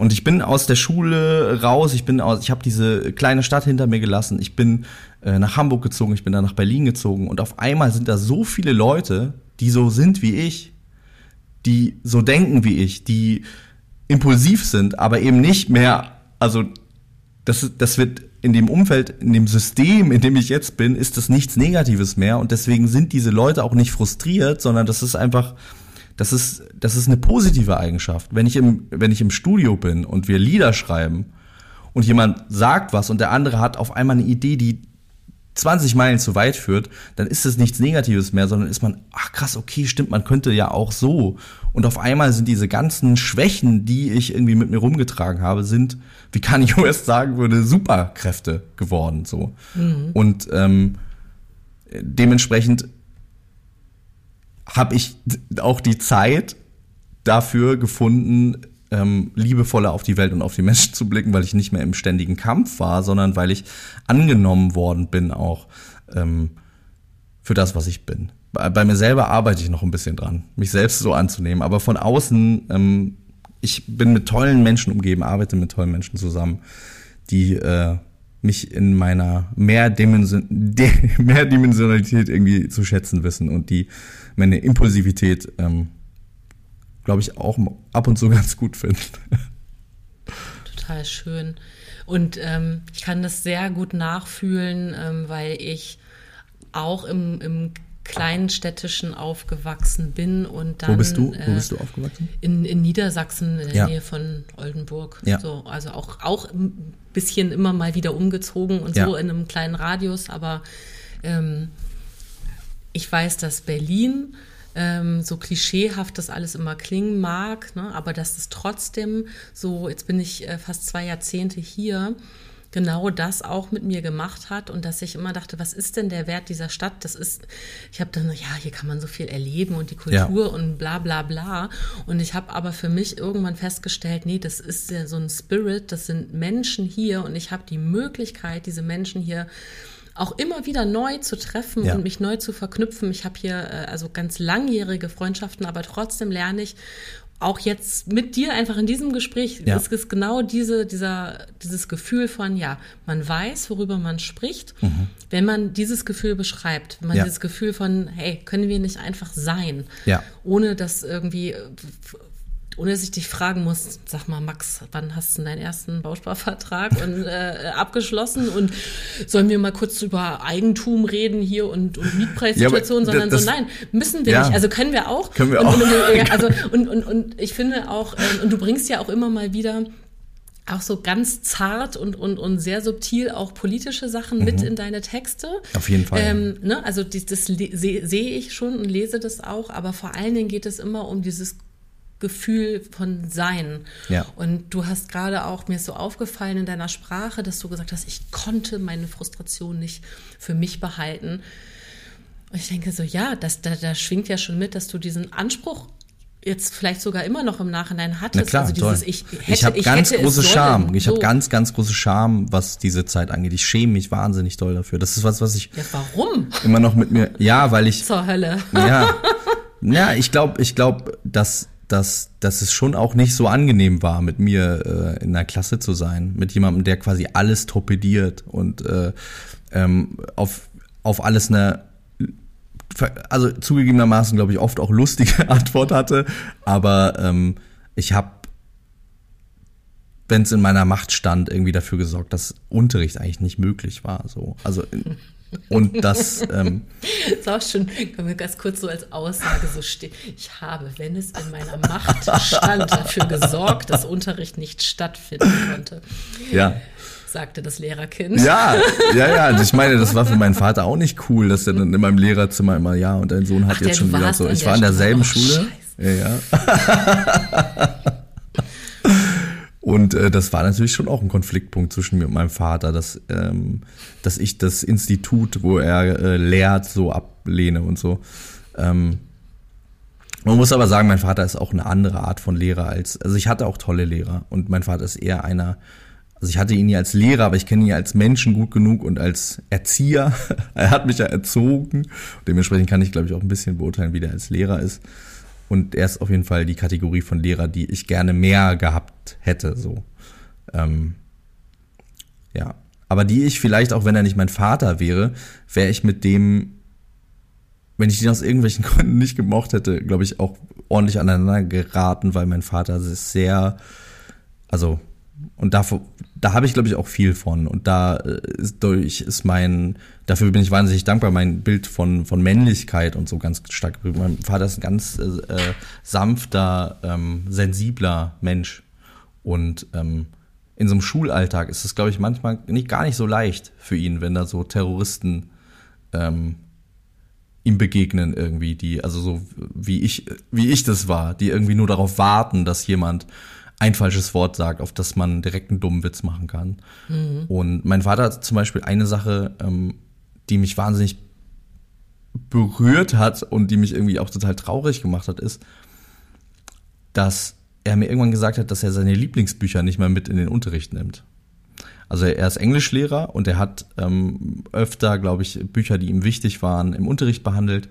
Und ich bin aus der Schule raus, ich bin aus, ich habe diese kleine Stadt hinter mir gelassen, ich bin äh, nach Hamburg gezogen, ich bin dann nach Berlin gezogen und auf einmal sind da so viele Leute, die so sind wie ich, die so denken wie ich, die impulsiv sind, aber eben nicht mehr, also das, das wird in dem Umfeld, in dem System, in dem ich jetzt bin, ist das nichts Negatives mehr und deswegen sind diese Leute auch nicht frustriert, sondern das ist einfach, Das ist, das ist eine positive Eigenschaft. Wenn ich im, wenn ich im Studio bin und wir Lieder schreiben und jemand sagt was und der andere hat auf einmal eine Idee, die 20 Meilen zu weit führt, dann ist es nichts Negatives mehr, sondern ist man, ach krass, okay, stimmt, man könnte ja auch so. Und auf einmal sind diese ganzen Schwächen, die ich irgendwie mit mir rumgetragen habe, sind, wie kann ich erst sagen würde, Superkräfte geworden, so. Mhm. Und ähm, dementsprechend habe ich auch die Zeit dafür gefunden, ähm, liebevoller auf die Welt und auf die Menschen zu blicken, weil ich nicht mehr im ständigen Kampf war, sondern weil ich angenommen worden bin auch ähm, für das, was ich bin. Bei, bei, mir selber arbeite ich noch ein bisschen dran, mich selbst so anzunehmen, aber von außen, ähm, ich bin mit tollen Menschen umgeben, arbeite mit tollen Menschen zusammen, die äh, mich in meiner Mehrdimension Mehrdimensionalität irgendwie zu schätzen wissen und die meine Impulsivität ähm, glaube ich, auch ab und zu ganz gut finden.
Total schön. Und ähm, ich kann das sehr gut nachfühlen, ähm, weil ich auch im, im kleinen städtischen aufgewachsen bin und dann.
Wo bist du? Wo bist du aufgewachsen?
In, in Niedersachsen, in der ja. Nähe von Oldenburg. Ja. So, also auch, auch ein bisschen immer mal wieder umgezogen und ja. so in einem kleinen Radius, aber ähm, ich weiß, dass Berlin ähm, so klischeehaft das alles immer klingen mag, ne? aber dass es trotzdem so, jetzt bin ich äh, fast zwei Jahrzehnte hier, genau das auch mit mir gemacht hat und dass ich immer dachte, was ist denn der Wert dieser Stadt? Das ist, ich habe dann, ja, hier kann man so viel erleben und die Kultur ja. und bla bla bla. Und ich habe aber für mich irgendwann festgestellt, nee, das ist ja so ein Spirit, das sind Menschen hier und ich habe die Möglichkeit, diese Menschen hier auch immer wieder neu zu treffen ja. und mich neu zu verknüpfen. Ich habe hier äh, also ganz langjährige Freundschaften, aber trotzdem lerne ich auch jetzt mit dir einfach in diesem Gespräch ja. ist es genau diese, dieser, dieses Gefühl von, ja, man weiß, worüber man spricht, mhm. wenn man dieses Gefühl beschreibt, wenn man ja. dieses Gefühl von, hey, können wir nicht einfach sein,
ja.
ohne dass irgendwie ohne dass ich dich fragen muss, sag mal, Max, wann hast du deinen ersten Bausparvertrag und, äh, abgeschlossen? Und sollen wir mal kurz über Eigentum reden hier und, und Mietpreissituation, ja, sondern das, so, nein, müssen wir ja, nicht. Also können wir auch.
Können wir
und,
auch.
Und, also, und, und, und ich finde auch, ähm, und du bringst ja auch immer mal wieder auch so ganz zart und, und, und sehr subtil auch politische Sachen mhm. mit in deine Texte.
Auf jeden Fall.
Ähm, ne? Also das, das sehe seh ich schon und lese das auch, aber vor allen Dingen geht es immer um dieses Gefühl von Sein.
Ja.
Und du hast gerade auch, mir ist so aufgefallen in deiner Sprache, dass du gesagt hast, ich konnte meine Frustration nicht für mich behalten. Und ich denke so, ja, das, da, da schwingt ja schon mit, dass du diesen Anspruch jetzt vielleicht sogar immer noch im Nachhinein hattest.
Na klar,
also
dieses, ich hätte, ich habe ganz große Scham. Ich so. habe ganz, ganz große Scham, was diese Zeit angeht. Ich schäme mich wahnsinnig doll dafür. Das ist was, was ich.
Ja, warum?
Immer noch mit mir. Ja, weil ich.
Zur Hölle.
Ja. Ja, ich glaube, ich glaube, dass dass, dass es schon auch nicht so angenehm war, mit mir äh, in der Klasse zu sein. Mit jemandem, der quasi alles torpediert und äh, ähm, auf, auf alles eine, also zugegebenermaßen, glaube ich, oft auch lustige Antwort hatte. Aber ähm, ich habe, wenn es in meiner Macht stand, irgendwie dafür gesorgt, dass Unterricht eigentlich nicht möglich war. So. Also und das ähm,
ist auch schon, können wir ganz kurz so als Aussage so stehen. Ich habe, wenn es in meiner Macht stand, dafür gesorgt, dass Unterricht nicht stattfinden konnte.
Ja.
Sagte das Lehrerkind.
Ja, ja, ja. Also ich meine, das war für meinen Vater auch nicht cool, dass er dann in meinem Lehrerzimmer immer, ja, und dein Sohn hat Ach, jetzt schon wieder so. Ich war in derselben Schule. Oh, ja, ja. Und äh, das war natürlich schon auch ein Konfliktpunkt zwischen mir und meinem Vater, dass, ähm, dass ich das Institut, wo er äh, lehrt, so ablehne und so. Ähm, man muss aber sagen, mein Vater ist auch eine andere Art von Lehrer als, also ich hatte auch tolle Lehrer und mein Vater ist eher einer, also ich hatte ihn nie als Lehrer, aber ich kenne ihn als Menschen gut genug und als Erzieher. er hat mich ja erzogen. Dementsprechend kann ich, glaube ich, auch ein bisschen beurteilen, wie der als Lehrer ist. Und er ist auf jeden Fall die Kategorie von Lehrer, die ich gerne mehr gehabt hätte. So. Ähm, ja. Aber die ich vielleicht, auch wenn er nicht mein Vater wäre, wäre ich mit dem, wenn ich ihn aus irgendwelchen Gründen nicht gemocht hätte, glaube ich, auch ordentlich aneinander geraten, weil mein Vater sehr, also und davor, da habe ich, glaube ich, auch viel von. Und da äh, ist durch ist mein, dafür bin ich wahnsinnig dankbar, mein Bild von, von Männlichkeit und so ganz stark. Mein Vater ist ein ganz äh, äh, sanfter, ähm, sensibler Mensch. Und ähm, in so einem Schulalltag ist es, glaube ich, manchmal nicht, gar nicht so leicht für ihn, wenn da so Terroristen ähm, ihm begegnen irgendwie, die, also so wie ich, wie ich das war, die irgendwie nur darauf warten, dass jemand ein falsches Wort sagt, auf das man direkt einen dummen Witz machen kann. Mhm. Und mein Vater hat zum Beispiel eine Sache, ähm, die mich wahnsinnig berührt hat und die mich irgendwie auch total traurig gemacht hat, ist, dass er mir irgendwann gesagt hat, dass er seine Lieblingsbücher nicht mehr mit in den Unterricht nimmt. Also er ist Englischlehrer und er hat ähm, öfter, glaube ich, Bücher, die ihm wichtig waren, im Unterricht behandelt.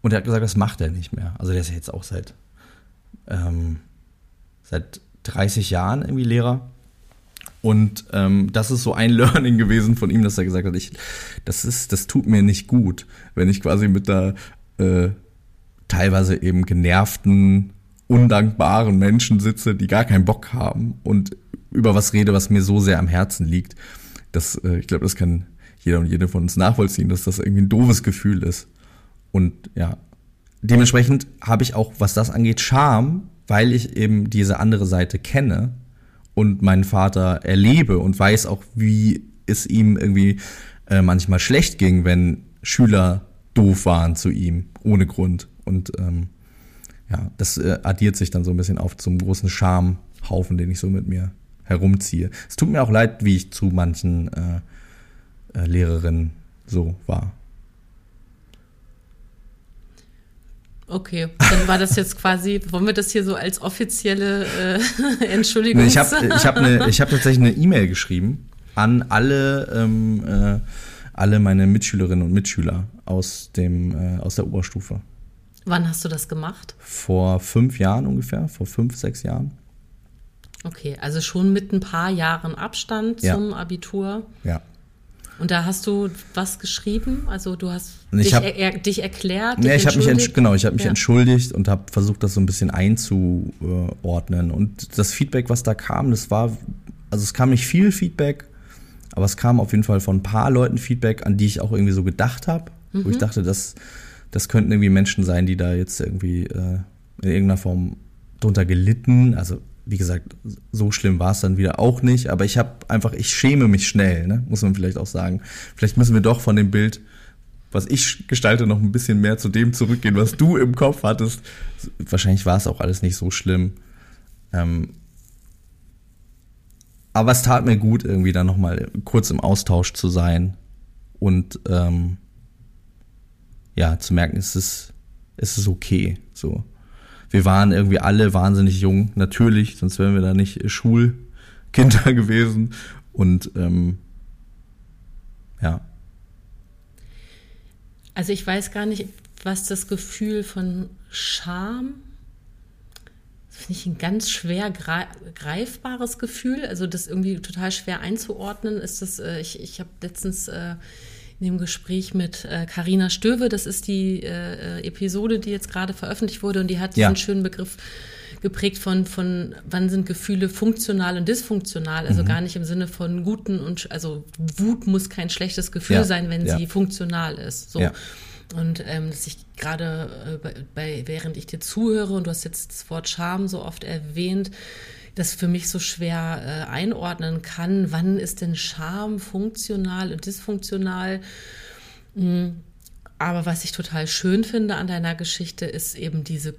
Und er hat gesagt, das macht er nicht mehr. Also der ist ja jetzt auch seit, ähm, seit 30 Jahren irgendwie Lehrer. Und ähm, das ist so ein Learning gewesen von ihm, dass er gesagt hat, ich, das ist, das tut mir nicht gut, wenn ich quasi mit der äh, teilweise eben genervten, undankbaren Menschen sitze, die gar keinen Bock haben und über was rede, was mir so sehr am Herzen liegt. Das, äh, ich glaube, das kann jeder und jede von uns nachvollziehen, dass das irgendwie ein doofes Gefühl ist. Und ja, dementsprechend habe ich auch, was das angeht, Scham, weil ich eben diese andere Seite kenne und meinen Vater erlebe und weiß auch, wie es ihm irgendwie äh, manchmal schlecht ging, wenn Schüler doof waren zu ihm, ohne Grund. Und ähm, ja, das äh, addiert sich dann so ein bisschen auf zum großen Schamhaufen, den ich so mit mir herumziehe. Es tut mir auch leid, wie ich zu manchen äh, äh, Lehrerinnen so war.
Okay, dann war das jetzt quasi, wollen wir das hier so als offizielle äh, Entschuldigung?
Nee, ich habe ich hab ne, ich hab tatsächlich eine E-Mail geschrieben an alle, ähm, äh, alle meine Mitschülerinnen und Mitschüler aus, dem, äh, aus der Oberstufe.
Wann hast du das gemacht?
Vor fünf Jahren ungefähr, vor fünf, sechs Jahren.
Okay, also schon mit ein paar Jahren Abstand
Ja.
zum Abitur.
Ja.
Und da hast du was geschrieben? Also du hast
Ich
dich,
hab-
er, dich erklärt? Dich
ich habe mich genau, ich habe mich
Ja.
entschuldigt und habe versucht, das so ein bisschen einzuordnen. Und das Feedback, was da kam, das war, also es kam nicht viel Feedback, aber es kam auf jeden Fall von ein paar Leuten Feedback, an die ich auch irgendwie so gedacht habe, wo
Mhm.
ich dachte, das, das könnten irgendwie Menschen sein, die da jetzt irgendwie äh, in irgendeiner Form drunter gelitten. Also wie gesagt, so schlimm war es dann wieder auch nicht, aber ich habe einfach, ich schäme mich schnell, ne? muss man vielleicht auch sagen. Vielleicht müssen wir doch von dem Bild, was ich gestalte, noch ein bisschen mehr zu dem zurückgehen, was du im Kopf hattest. Wahrscheinlich war es auch alles nicht so schlimm. Ähm, aber es tat mir gut, irgendwie dann nochmal kurz im Austausch zu sein und ähm, ja, zu merken, es ist, es ist okay. So. Wir waren irgendwie alle wahnsinnig jung, natürlich, sonst wären wir da nicht Schulkinder gewesen. Und ähm, ja,
Also ich weiß gar nicht, was das Gefühl von Scham, finde ich ein ganz schwer grei- greifbares Gefühl. Also das irgendwie total schwer einzuordnen ist das, äh, ich, ich habe letztens äh, in dem Gespräch mit Karina Stöwe, das ist die äh, Episode, die jetzt gerade veröffentlicht wurde und die hat
Ja.
diesen schönen Begriff geprägt von, von wann sind Gefühle funktional und dysfunktional,
Mhm.
also gar nicht im Sinne von guten und also Wut muss kein schlechtes Gefühl
Ja,
sein, wenn
ja.
sie funktional ist. So. Und ähm, dass ich gerade äh, bei, bei, während ich dir zuhöre und du hast jetzt das Wort Scham so oft erwähnt, das für mich so schwer äh, einordnen kann. Wann ist denn Scham funktional und dysfunktional? Mm, Aber was ich total schön finde an deiner Geschichte, ist eben diese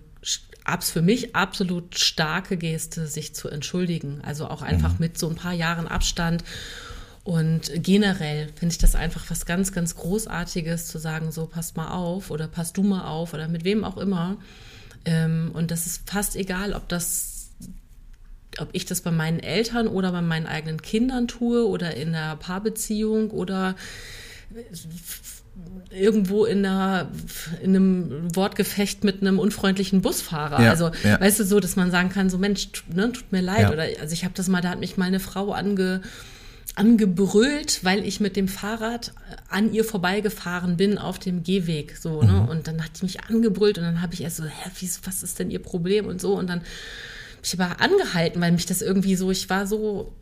abs für mich absolut starke Geste, sich zu entschuldigen. Also auch einfach mit so ein paar Jahren Abstand. Und generell finde ich das einfach was ganz, ganz Großartiges zu sagen, so passt mal auf oder passt du mal auf oder mit wem auch immer. Ähm, und das ist fast egal, ob das ob ich das bei meinen Eltern oder bei meinen eigenen Kindern tue oder in einer Paarbeziehung oder irgendwo in, einer, in einem Wortgefecht mit einem unfreundlichen Busfahrer.
Ja,
also,
ja.
weißt du, so, dass man sagen kann, so Mensch, ne, tut mir leid.
Ja.
Oder also ich habe das mal, da hat mich mal eine Frau ange, angebrüllt, weil ich mit dem Fahrrad an ihr vorbeigefahren bin auf dem Gehweg. So, ne? Und dann hat die mich angebrüllt und dann habe ich erst so, hä, wie, was ist denn ihr Problem und so. Und dann ich aber angehalten, weil mich das irgendwie so, ich war so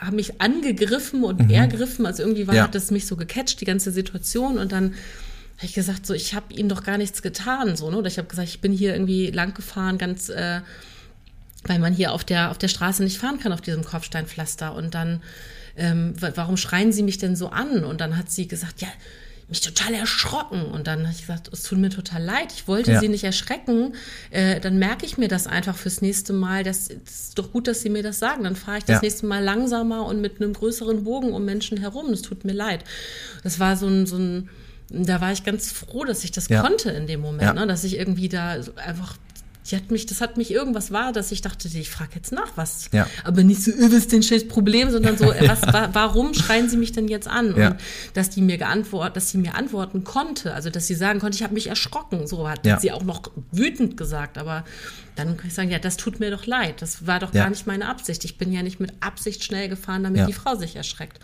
haben mich angegriffen und mhm. ergriffen. Also irgendwie war,
Ja.
hat das mich so gecatcht, die ganze Situation. Und dann habe ich gesagt, so, ich habe ihnen doch gar nichts getan. So, ne? Oder ich habe gesagt, ich bin hier irgendwie lang gefahren, ganz, äh, weil man hier auf der, auf der Straße nicht fahren kann, auf diesem Kopfsteinpflaster. Und dann, ähm, wa- warum schreien sie mich denn so an? Und dann hat sie gesagt, ja, mich total erschrocken. Und dann habe ich gesagt, es tut mir total leid, ich wollte
Ja.
sie nicht erschrecken. Äh, dann merke ich mir das einfach fürs nächste Mal. Das, das ist doch gut, dass sie mir das sagen. Dann fahre ich das
Ja.
nächste Mal langsamer und mit einem größeren Bogen um Menschen herum. Es tut mir leid. Das war so ein, so ein da war ich ganz froh, dass ich das
Ja.
konnte in dem Moment,
Ja.
ne? dass ich irgendwie da einfach die hat mich, das hat mich irgendwas war, dass ich dachte, ich frage jetzt nach, was.
Ja.
Aber nicht so, äh, was ist denn scheiß Problem, sondern so, äh, was, wa, warum schreien sie mich denn jetzt an?
Ja.
Und dass die mir geantwortet, dass sie mir antworten konnte, also dass sie sagen konnte, ich habe mich erschrocken. So hat
Ja.
sie auch noch wütend gesagt, aber dann kann ich sagen, ja, das tut mir doch leid. Das war doch gar nicht meine Absicht. Ich bin ja nicht mit Absicht schnell gefahren, damit die Frau sich erschreckt.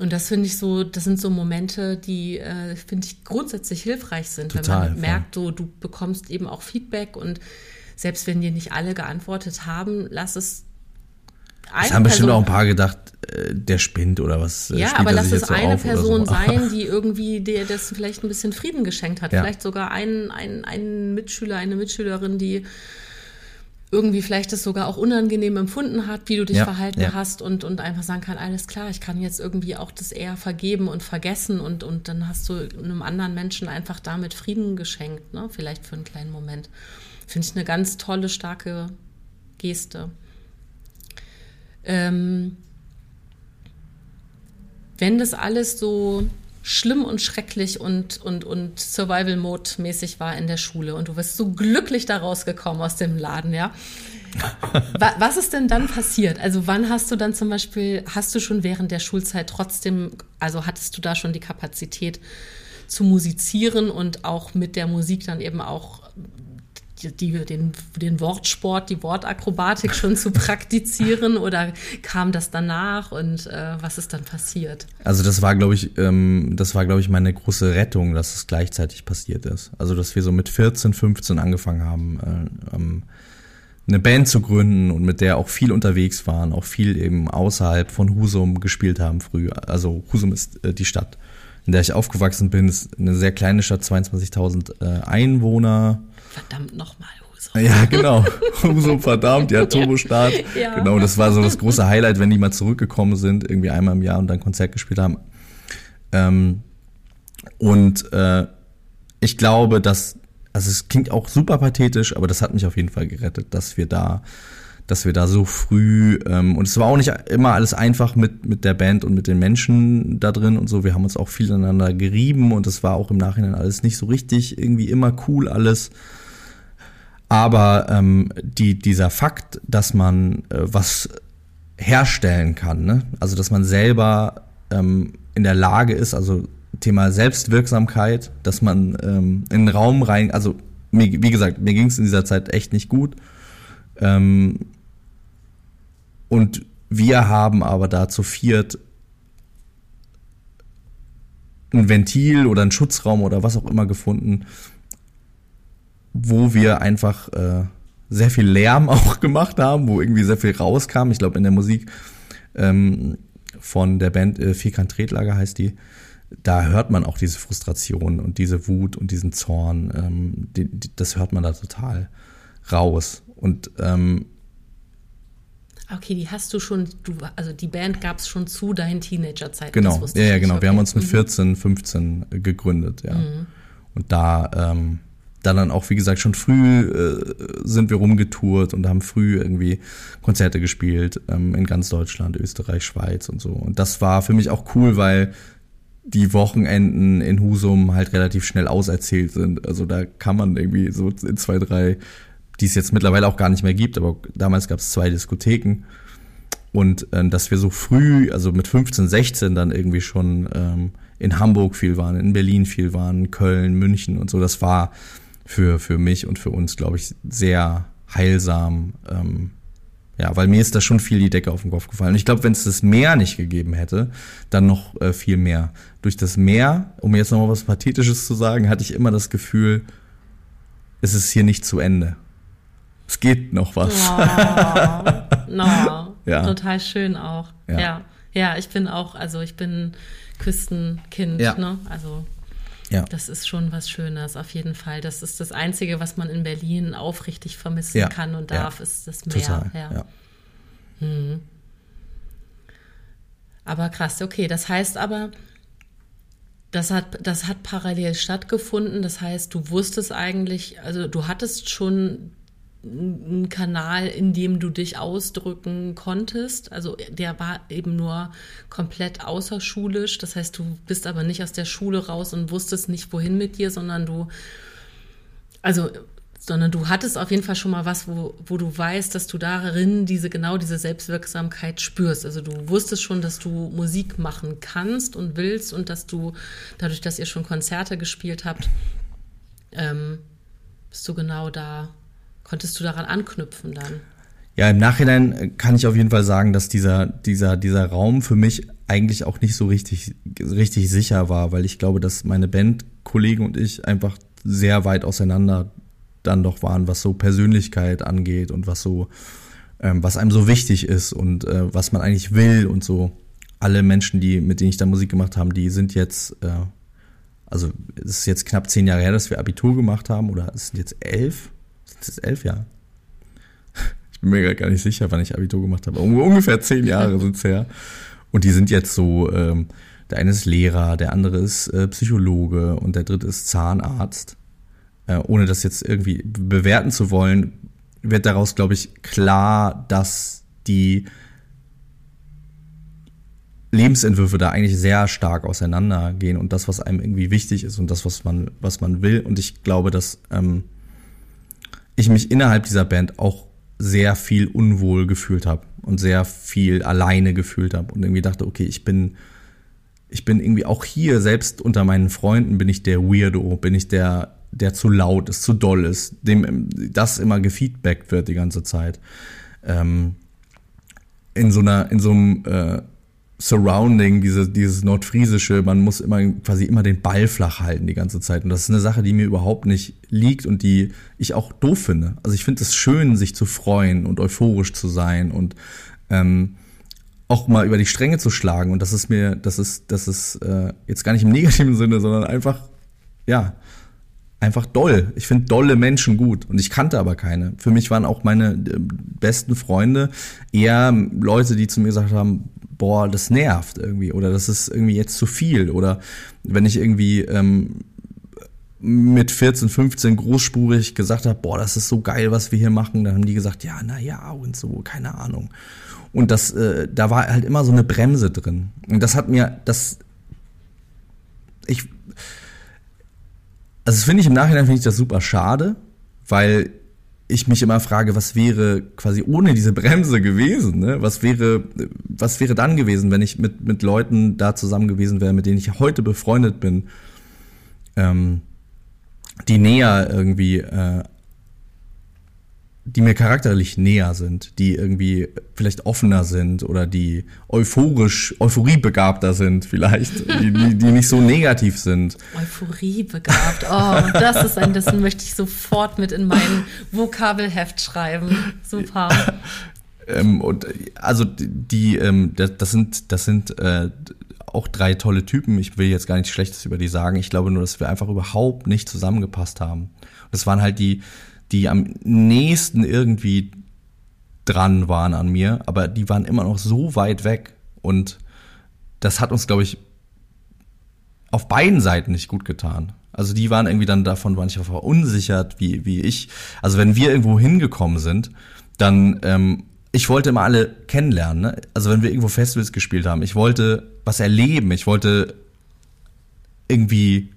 Und das finde ich so, das sind so Momente, die, äh, finde ich, grundsätzlich hilfreich sind,
Total,
wenn man
voll.
merkt, so, du bekommst eben auch Feedback und selbst wenn dir nicht alle geantwortet haben, lass es eine
Es haben bestimmt
Person-
auch ein paar gedacht, äh, der spinnt oder was. äh,
ja, aber
er
lass es
so
eine Person
so.
sein, die irgendwie dir das vielleicht ein bisschen Frieden geschenkt hat.
Ja.
Vielleicht sogar ein, ein, ein Mitschüler, eine Mitschülerin, die irgendwie vielleicht das sogar auch unangenehm empfunden hat, wie du dich
Ja,
verhalten
ja.
hast und, und einfach sagen kann, alles klar, ich kann jetzt irgendwie auch das eher vergeben und vergessen und, und dann hast du einem anderen Menschen einfach damit Frieden geschenkt, ne? vielleicht für einen kleinen Moment. Finde ich eine ganz tolle, starke Geste. Ähm, wenn das alles so schlimm und schrecklich und, und, und Survival-Mode-mäßig war in der Schule und du bist so glücklich da rausgekommen aus dem Laden, ja. Wa- Was ist denn dann passiert? Also wann hast du dann zum Beispiel, hast du schon während der Schulzeit trotzdem, also hattest du da schon die Kapazität zu musizieren und auch mit der Musik dann eben auch die, den, den Wortsport, die Wortakrobatik schon zu praktizieren oder kam das danach und äh, was ist dann passiert?
Also das war, glaube ich, ähm, das war, glaube ich, meine große Rettung, dass es gleichzeitig passiert ist. Also dass wir so mit 14, 15 angefangen haben, äh, ähm, eine Band zu gründen und mit der auch viel unterwegs waren, auch viel eben außerhalb von Husum gespielt haben früher. Also Husum ist äh, die Stadt, in der ich aufgewachsen bin, ist eine sehr kleine Stadt, 22.000 äh, Einwohner.
Verdammt nochmal, Husum.
Ja, genau. Husum, verdammt, ja, Turbostart.
Ja.
Genau, das war so das große Highlight, wenn die mal zurückgekommen sind, irgendwie einmal im Jahr und dann Konzert gespielt haben. Ähm, und äh, ich glaube, dass, also es klingt auch super pathetisch, aber das hat mich auf jeden Fall gerettet, dass wir da, dass wir da so früh, ähm, und es war auch nicht immer alles einfach mit, mit der Band und mit den Menschen da drin und so. Wir haben uns auch viel aneinander gerieben und es war auch im Nachhinein alles nicht so richtig, irgendwie immer cool alles. Aber ähm, die, dieser Fakt, dass man äh, was herstellen kann, ne? also dass man selber ähm, in der Lage ist, also Thema Selbstwirksamkeit, dass man ähm, in den Raum rein, also mir, wie gesagt, mir ging es in dieser Zeit echt nicht gut. Ähm, und wir haben aber da zu viert ein Ventil oder einen Schutzraum oder was auch immer gefunden, wo wir einfach äh, sehr viel Lärm auch gemacht haben, wo irgendwie sehr viel rauskam. Ich glaube, in der Musik ähm, von der Band äh, Vierkant Tretlager heißt die, da hört man auch diese Frustration und diese Wut und diesen Zorn. Ähm, die, die, das hört man da total raus. Und ähm,
Okay, die hast du schon, du, also die Band gab es schon zu deinen Teenagerzeiten.
Genau, ja, ja, genau. Wir haben
Okay.
uns mit
Mhm.
14, 15 gegründet, ja. Und da, ähm, da dann auch, wie gesagt, schon früh äh, sind wir rumgetourt und haben früh irgendwie Konzerte gespielt ähm, in ganz Deutschland, Österreich, Schweiz und so. Und das war für mich auch cool, weil die Wochenenden in Husum halt relativ schnell auserzählt sind. Also da kann man irgendwie so in zwei, drei, die es jetzt mittlerweile auch gar nicht mehr gibt, aber damals gab es zwei Diskotheken. Und äh, dass wir so früh, also mit 15, 16 dann irgendwie schon ähm, in Hamburg viel waren, in Berlin viel waren, Köln, München und so, das war für, für mich und für uns, glaube ich, sehr heilsam. Ähm, ja, weil mir ist da schon viel die Decke auf den Kopf gefallen. Und ich glaube, wenn es das Meer nicht gegeben hätte, dann noch äh, viel mehr. Durch das Meer, um jetzt nochmal was Pathetisches zu sagen, hatte ich immer das Gefühl, es ist hier nicht zu Ende. Es geht noch was.
Oh, no.
Ja.
Total schön auch.
Ja.
Ja. ja. ich bin auch, also ich bin Küstenkind,
Ja.
ne? Also
Ja.
das ist schon was Schönes, auf jeden Fall. Das ist das Einzige, was man in Berlin aufrichtig vermissen
Ja.
kann und
Ja.
darf, ist das Meer.
Total.
Ja.
Ja.
Aber krass, okay. Das heißt aber, das hat, das hat parallel stattgefunden. Das heißt, du wusstest eigentlich, also du hattest schon einen Kanal, in dem du dich ausdrücken konntest. Also der war eben nur komplett außerschulisch. Das heißt, du bist aber nicht aus der Schule raus und wusstest nicht, wohin mit dir, sondern du, also, sondern du hattest auf jeden Fall schon mal was, wo, wo du weißt, dass du darin diese, genau diese Selbstwirksamkeit spürst. Also du wusstest schon, dass du Musik machen kannst und willst und dass du, dadurch, dass ihr schon Konzerte gespielt habt, ähm, bist du genau da, konntest du daran anknüpfen dann.
Ja, im Nachhinein äh, kann ich auf jeden Fall sagen, dass dieser, dieser, dieser Raum für mich eigentlich auch nicht so richtig, richtig sicher war, weil ich glaube, dass meine Bandkollegen und ich einfach sehr weit auseinander dann doch waren, was so Persönlichkeit angeht und was so, ähm, was einem so wichtig ist und äh, was man eigentlich will und so. Alle Menschen, die, mit denen ich da Musik gemacht habe, die sind jetzt, äh, also es ist jetzt knapp zehn Jahre her, dass wir Abitur gemacht haben, oder es sind jetzt elf? Sind es jetzt elf Jahre? Ich bin mir grad gar nicht sicher, wann ich Abitur gemacht habe. Un- Ungefähr zehn Jahre sind's her. Und die sind jetzt so, ähm, der eine ist Lehrer, der andere ist äh, Psychologe und der dritte ist Zahnarzt. Äh, ohne das jetzt irgendwie bewerten zu wollen, wird daraus, glaube ich, klar, dass die Lebensentwürfe da eigentlich sehr stark auseinandergehen und das, was einem irgendwie wichtig ist und das, was man, was man will. Und ich glaube, dass ähm, ich mich innerhalb dieser Band auch sehr viel unwohl gefühlt habe und sehr viel alleine gefühlt habe und irgendwie dachte, okay, ich bin, ich bin irgendwie auch hier, selbst unter meinen Freunden bin ich der Weirdo, bin ich der, der zu laut ist, zu doll ist, dem das immer gefeedbackt wird die ganze Zeit. Ähm, in so einer, in so einem äh, Surrounding, diese, dieses Nordfriesische, man muss immer quasi immer den Ball flach halten die ganze Zeit. Und das ist eine Sache, die mir überhaupt nicht liegt und die ich auch doof finde. Also ich finde es schön, sich zu freuen und euphorisch zu sein und ähm, auch mal über die Stränge zu schlagen. Und das ist mir, das ist, das ist äh, jetzt gar nicht im negativen Sinne, sondern einfach, ja, einfach doll. Ich finde dolle Menschen gut und ich kannte aber keine. Für mich waren auch meine äh, besten Freunde eher Leute, die zu mir gesagt haben, boah, das nervt irgendwie oder das ist irgendwie jetzt zu viel oder wenn ich irgendwie ähm, mit 14, 15 großspurig gesagt habe, boah, das ist so geil, was wir hier machen, dann haben die gesagt, ja, na ja und so, keine Ahnung. Und das, äh, da war halt immer so eine Bremse drin. Und das hat mir, das, ich, also finde ich im Nachhinein finde ich das super schade, weil ich mich immer frage, was wäre quasi ohne diese Bremse gewesen, ne? Was wäre, was wäre dann gewesen, wenn ich mit, mit Leuten da zusammen gewesen wäre, mit denen ich heute befreundet bin, ähm, die näher irgendwie, äh, die mir charakterlich näher sind, die irgendwie vielleicht offener sind oder die euphorisch, euphoriebegabter sind vielleicht, die, die, die nicht so negativ sind.
Euphorie begabt. Oh, das ist ein, das möchte ich sofort mit in mein Vokabelheft schreiben. Super.
Ähm, und also die, ähm, das, das sind, das sind äh, auch drei tolle Typen. Ich will jetzt gar nichts Schlechtes über die sagen. Ich glaube nur, dass wir einfach überhaupt nicht zusammengepasst haben. Das waren halt die, die am nächsten irgendwie dran waren an mir, aber die waren immer noch so weit weg. Und das hat uns, glaube ich, auf beiden Seiten nicht gut getan. Also die waren irgendwie dann davon manchmal verunsichert, wie, wie ich. Also wenn wir irgendwo hingekommen sind, dann, ähm, ich wollte immer alle kennenlernen. Ne? Also wenn wir irgendwo Festivals gespielt haben, ich wollte was erleben, ich wollte irgendwie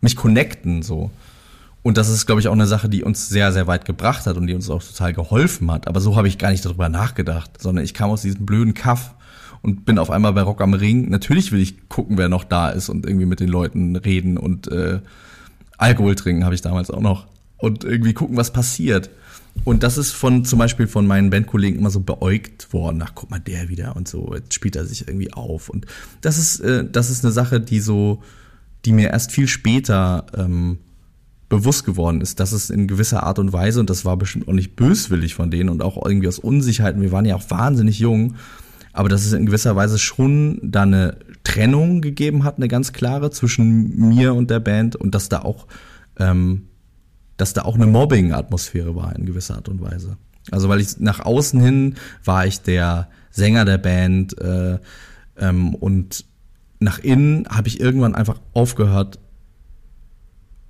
mich connecten so. Und das ist, glaube ich, auch eine Sache, die uns sehr, sehr weit gebracht hat und die uns auch total geholfen hat. Aber so habe ich gar nicht darüber nachgedacht, sondern ich kam aus diesem blöden Kaff und bin auf einmal bei Rock am Ring. Natürlich will ich gucken, wer noch da ist und irgendwie mit den Leuten reden und äh, Alkohol trinken habe ich damals auch noch und irgendwie gucken, was passiert. Und das ist von zum Beispiel von meinen Bandkollegen immer so beäugt worden. Ach, guck mal, der wieder und so. Jetzt spielt er sich irgendwie auf. Und das ist, äh, das ist eine Sache, die so, die mir erst viel später ähm, bewusst geworden ist, dass es in gewisser Art und Weise, und das war bestimmt auch nicht böswillig von denen und auch irgendwie aus Unsicherheiten, wir waren ja auch wahnsinnig jung, aber dass es in gewisser Weise schon da eine Trennung gegeben hat, eine ganz klare zwischen mir und der Band und dass da auch, ähm, dass da auch eine Mobbing-Atmosphäre war in gewisser Art und Weise. Also weil ich nach außen hin war ich der Sänger der Band äh, ähm, und nach innen habe ich irgendwann einfach aufgehört,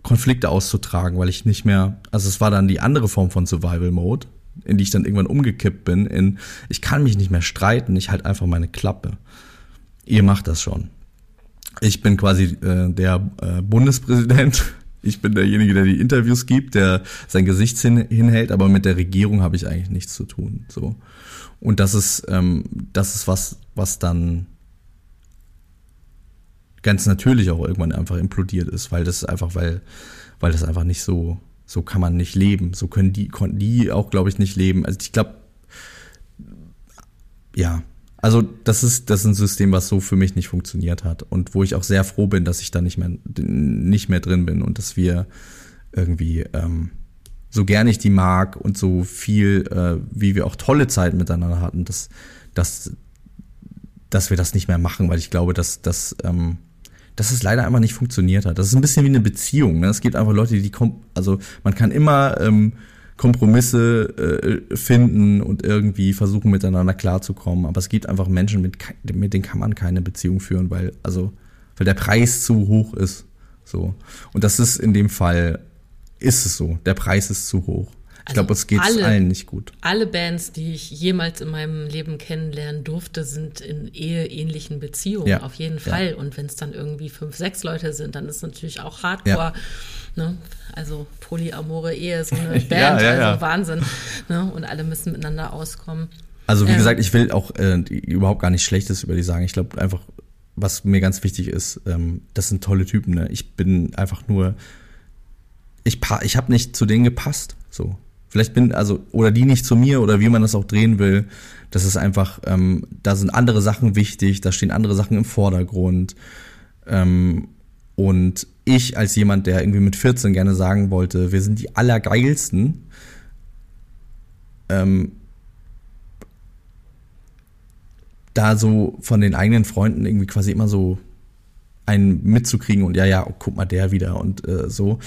Konflikte auszutragen, weil ich nicht mehr, also es war dann die andere Form von Survival Mode, in die ich dann irgendwann umgekippt bin, in ich kann mich nicht mehr streiten, ich halt einfach meine Klappe. Ihr macht das schon. Ich bin quasi äh, der äh, Bundespräsident. Ich bin derjenige, der die Interviews gibt, der sein Gesicht hin, hinhält, aber mit der Regierung habe ich eigentlich nichts zu tun. So. Und das ist, ähm, das ist was, was dann ganz natürlich auch irgendwann einfach implodiert ist, weil das einfach, weil, weil das einfach nicht so, so kann man nicht leben. So können die, konnten die auch, glaube ich, nicht leben. Also ich glaube, ja, also das ist, das ist ein System, was so für mich nicht funktioniert hat und wo ich auch sehr froh bin, dass ich da nicht mehr, nicht mehr drin bin und dass wir irgendwie, ähm, so gern ich die mag und so viel, äh, wie wir auch tolle Zeiten miteinander hatten, dass, dass, dass wir das nicht mehr machen, weil ich glaube, dass, dass ähm, dass es leider einfach nicht funktioniert hat. Das ist ein bisschen wie eine Beziehung. Ne? Es gibt einfach Leute, die kommen, also man kann immer ähm, Kompromisse äh, finden und irgendwie versuchen miteinander klarzukommen, aber es gibt einfach Menschen, mit, mit denen kann man keine Beziehung führen, weil also weil der Preis zu hoch ist. So und das ist in dem Fall ist es so. Der Preis ist zu hoch. Ich also glaube, es geht alle, allen nicht gut.
Alle Bands, die ich jemals in meinem Leben kennenlernen durfte, sind in eheähnlichen Beziehungen, ja. auf jeden Fall. Ja. Und wenn es dann irgendwie fünf, sechs Leute sind, dann ist es natürlich auch Hardcore. Ja. Ne? Also polyamore Ehe, so eine Band, also Wahnsinn. Ne? Und alle müssen miteinander auskommen.
Also wie ähm, gesagt, ich will auch äh, überhaupt gar nichts Schlechtes über die sagen. Ich glaube einfach, was mir ganz wichtig ist, ähm, das sind tolle Typen. Ne? Ich bin einfach nur, ich, ich habe nicht zu denen gepasst. So, Vielleicht bin, also, oder die nicht zu mir oder wie man das auch drehen will. Das ist einfach, ähm, da sind andere Sachen wichtig, da stehen andere Sachen im Vordergrund. Ähm, und ich als jemand, der irgendwie mit 14 gerne sagen wollte, wir sind die Allergeilsten, ähm, da so von den eigenen Freunden irgendwie quasi immer so einen mitzukriegen und ja, ja, oh, guck mal der wieder und äh, so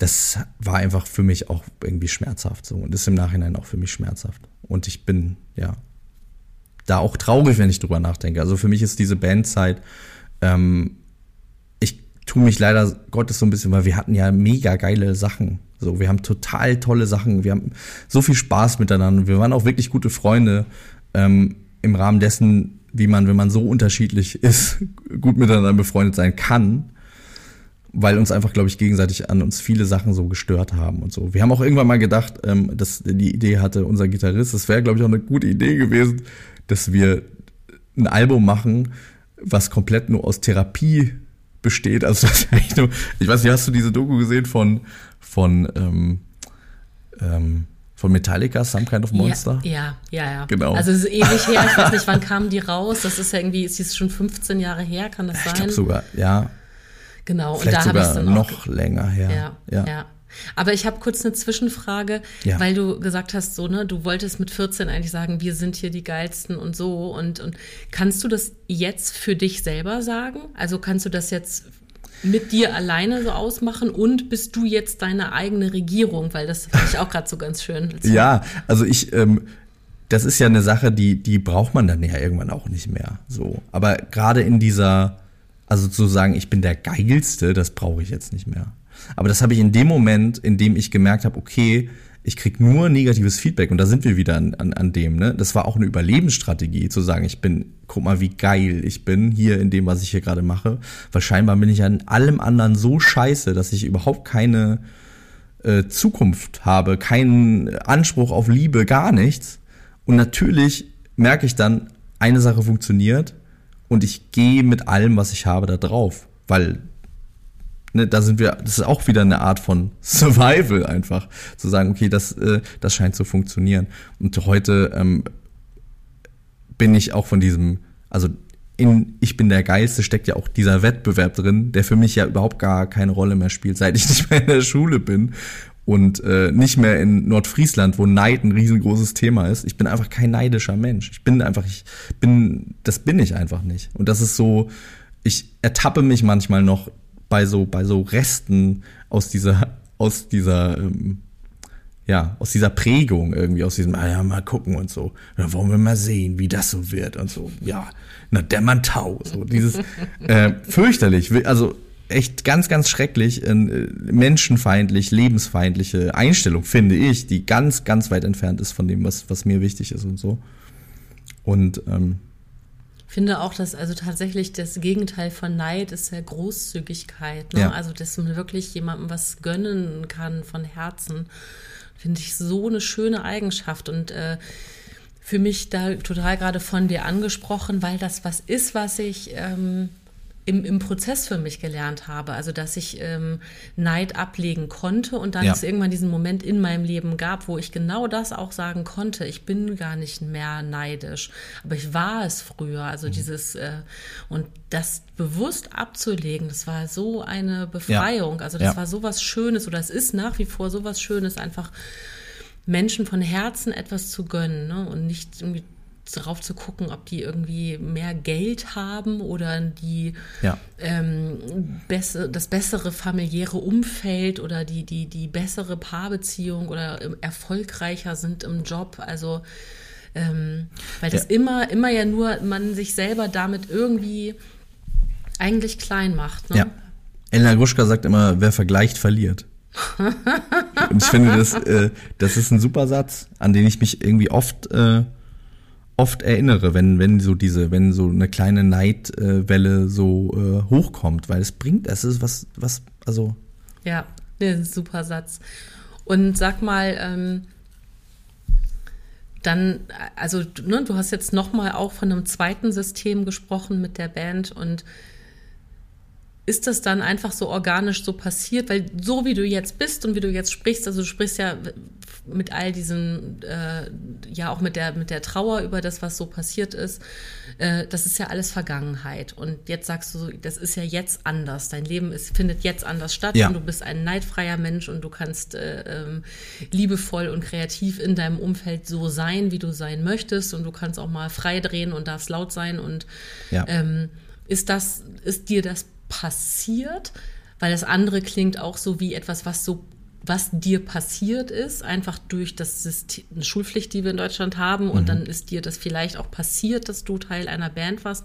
das war einfach für mich auch irgendwie schmerzhaft so und ist im Nachhinein auch für mich schmerzhaft. Und ich bin, ja, da auch traurig, wenn ich drüber nachdenke. Also für mich ist diese Bandzeit, ähm, ich tue mich leider Gottes so ein bisschen, weil wir hatten ja mega geile Sachen. So, wir haben total tolle Sachen, wir haben so viel Spaß miteinander. Wir waren auch wirklich gute Freunde ähm, im Rahmen dessen, wie man, wenn man so unterschiedlich ist, gut miteinander befreundet sein kann weil uns einfach, glaube ich, gegenseitig an uns viele Sachen so gestört haben und so. Wir haben auch irgendwann mal gedacht, ähm, dass die Idee hatte unser Gitarrist, das wäre, glaube ich, auch eine gute Idee gewesen, dass wir ein Album machen, was komplett nur aus Therapie besteht. Also das ist nur, ich weiß nicht, hast du diese Doku gesehen von von ähm, ähm, von Metallica, Some Kind of Monster?
Ja, ja, ja. ja. Genau. Also es ist ewig her, ich weiß nicht, wann kamen die raus? Das ist ja irgendwie, ist jetzt schon 15 Jahre her, kann das sein? Ich
glaube sogar, ja.
Genau,
Vielleicht und da habe ich dann noch länger her.
Ja, ja. ja. Aber ich habe kurz eine Zwischenfrage, ja. weil du gesagt hast, so, ne, du wolltest mit 14 eigentlich sagen, wir sind hier die geilsten und so. Und, und kannst du das jetzt für dich selber sagen? Also kannst du das jetzt mit dir alleine so ausmachen und bist du jetzt deine eigene Regierung? Weil das fand ich auch gerade so ganz schön.
Ja, also ich, ähm, das ist ja eine Sache, die, die braucht man dann ja irgendwann auch nicht mehr. So. Aber gerade in dieser also zu sagen, ich bin der Geilste, das brauche ich jetzt nicht mehr. Aber das habe ich in dem Moment, in dem ich gemerkt habe, okay, ich krieg nur negatives Feedback und da sind wir wieder an, an, an dem, ne? Das war auch eine Überlebensstrategie, zu sagen, ich bin, guck mal, wie geil ich bin hier in dem, was ich hier gerade mache. Weil scheinbar bin ich an allem anderen so scheiße, dass ich überhaupt keine äh, Zukunft habe, keinen Anspruch auf Liebe, gar nichts. Und natürlich merke ich dann, eine Sache funktioniert, und ich gehe mit allem, was ich habe, da drauf, weil ne, da sind wir, das ist auch wieder eine Art von Survival einfach, zu sagen, okay, das, äh, das scheint zu funktionieren. Und heute ähm, bin ich auch von diesem, also in Ich bin der Geilste steckt ja auch dieser Wettbewerb drin, der für mich ja überhaupt gar keine Rolle mehr spielt, seit ich nicht mehr in der Schule bin und äh, nicht mehr in Nordfriesland, wo Neid ein riesengroßes Thema ist. Ich bin einfach kein neidischer Mensch. Ich bin einfach, ich bin, das bin ich einfach nicht. Und das ist so, ich ertappe mich manchmal noch bei so, bei so Resten aus dieser, aus dieser, ähm, ja, aus dieser Prägung irgendwie, aus diesem, ah ja, mal gucken und so. Dann wollen wir mal sehen, wie das so wird und so. Ja, na, der Mantau, so dieses äh, fürchterlich, also echt ganz, ganz schrecklich, äh, menschenfeindlich, lebensfeindliche Einstellung, finde ich, die ganz, ganz weit entfernt ist von dem, was, was mir wichtig ist und so. Und ähm,
finde auch, dass also tatsächlich das Gegenteil von Neid ist ja Großzügigkeit. Ne? Ja. Also, dass man wirklich jemandem was gönnen kann von Herzen, finde ich so eine schöne Eigenschaft. Und äh, für mich da total gerade von dir angesprochen, weil das was ist, was ich ähm, im, im Prozess für mich gelernt habe. Also, dass ich ähm, Neid ablegen konnte und dann ja. es irgendwann diesen Moment in meinem Leben gab, wo ich genau das auch sagen konnte. Ich bin gar nicht mehr neidisch, aber ich war es früher. Also mhm. dieses äh, und das bewusst abzulegen, das war so eine Befreiung. Ja. Also das ja. war so was Schönes oder es ist nach wie vor so was Schönes, einfach Menschen von Herzen etwas zu gönnen ne? und nicht irgendwie darauf zu gucken, ob die irgendwie mehr Geld haben oder die ja. ähm, besser, das bessere familiäre Umfeld oder die, die, die bessere Paarbeziehung oder erfolgreicher sind im Job. Also ähm, weil das ja. immer, immer ja nur man sich selber damit irgendwie eigentlich klein macht. Ne? Ja.
Elena Gruschka sagt immer, wer vergleicht, verliert. Und ich finde, das, äh, das ist ein super Satz, an den ich mich irgendwie oft äh, oft erinnere, wenn, wenn so diese, wenn so eine kleine Neidwelle so äh, hochkommt, weil es bringt, es ist was, was, also.
Ja, ein super Satz. Und sag mal, ähm, dann, also ne, du hast jetzt nochmal auch von einem zweiten System gesprochen mit der Band und ist das dann einfach so organisch so passiert? Weil so wie du jetzt bist und wie du jetzt sprichst, also du sprichst ja mit all diesen, äh, ja auch mit der, mit der Trauer über das, was so passiert ist, äh, das ist ja alles Vergangenheit. Und jetzt sagst du, das ist ja jetzt anders. Dein Leben ist, findet jetzt anders statt ja. und du bist ein neidfreier Mensch und du kannst äh, ähm, liebevoll und kreativ in deinem Umfeld so sein, wie du sein möchtest und du kannst auch mal frei drehen und darfst laut sein und ja. ähm, ist das, ist dir das passiert, weil das andere klingt auch so wie etwas, was so was dir passiert ist, einfach durch das System, eine Schulpflicht, die wir in Deutschland haben, und mhm. dann ist dir das vielleicht auch passiert, dass du Teil einer Band warst.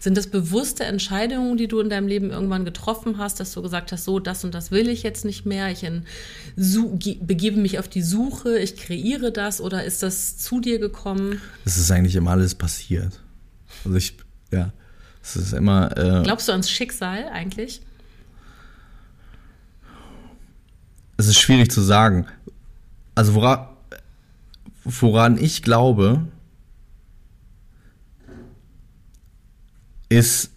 Sind das bewusste Entscheidungen, die du in deinem Leben irgendwann getroffen hast, dass du gesagt hast, so, das und das will ich jetzt nicht mehr, ich in, su, begebe mich auf die Suche, ich kreiere das, oder ist das zu dir gekommen?
Es ist eigentlich immer alles passiert. Also ich, ja, es ist immer.
Äh, Glaubst du ans Schicksal eigentlich?
Es ist schwierig zu sagen. Also woran, woran ich glaube, ist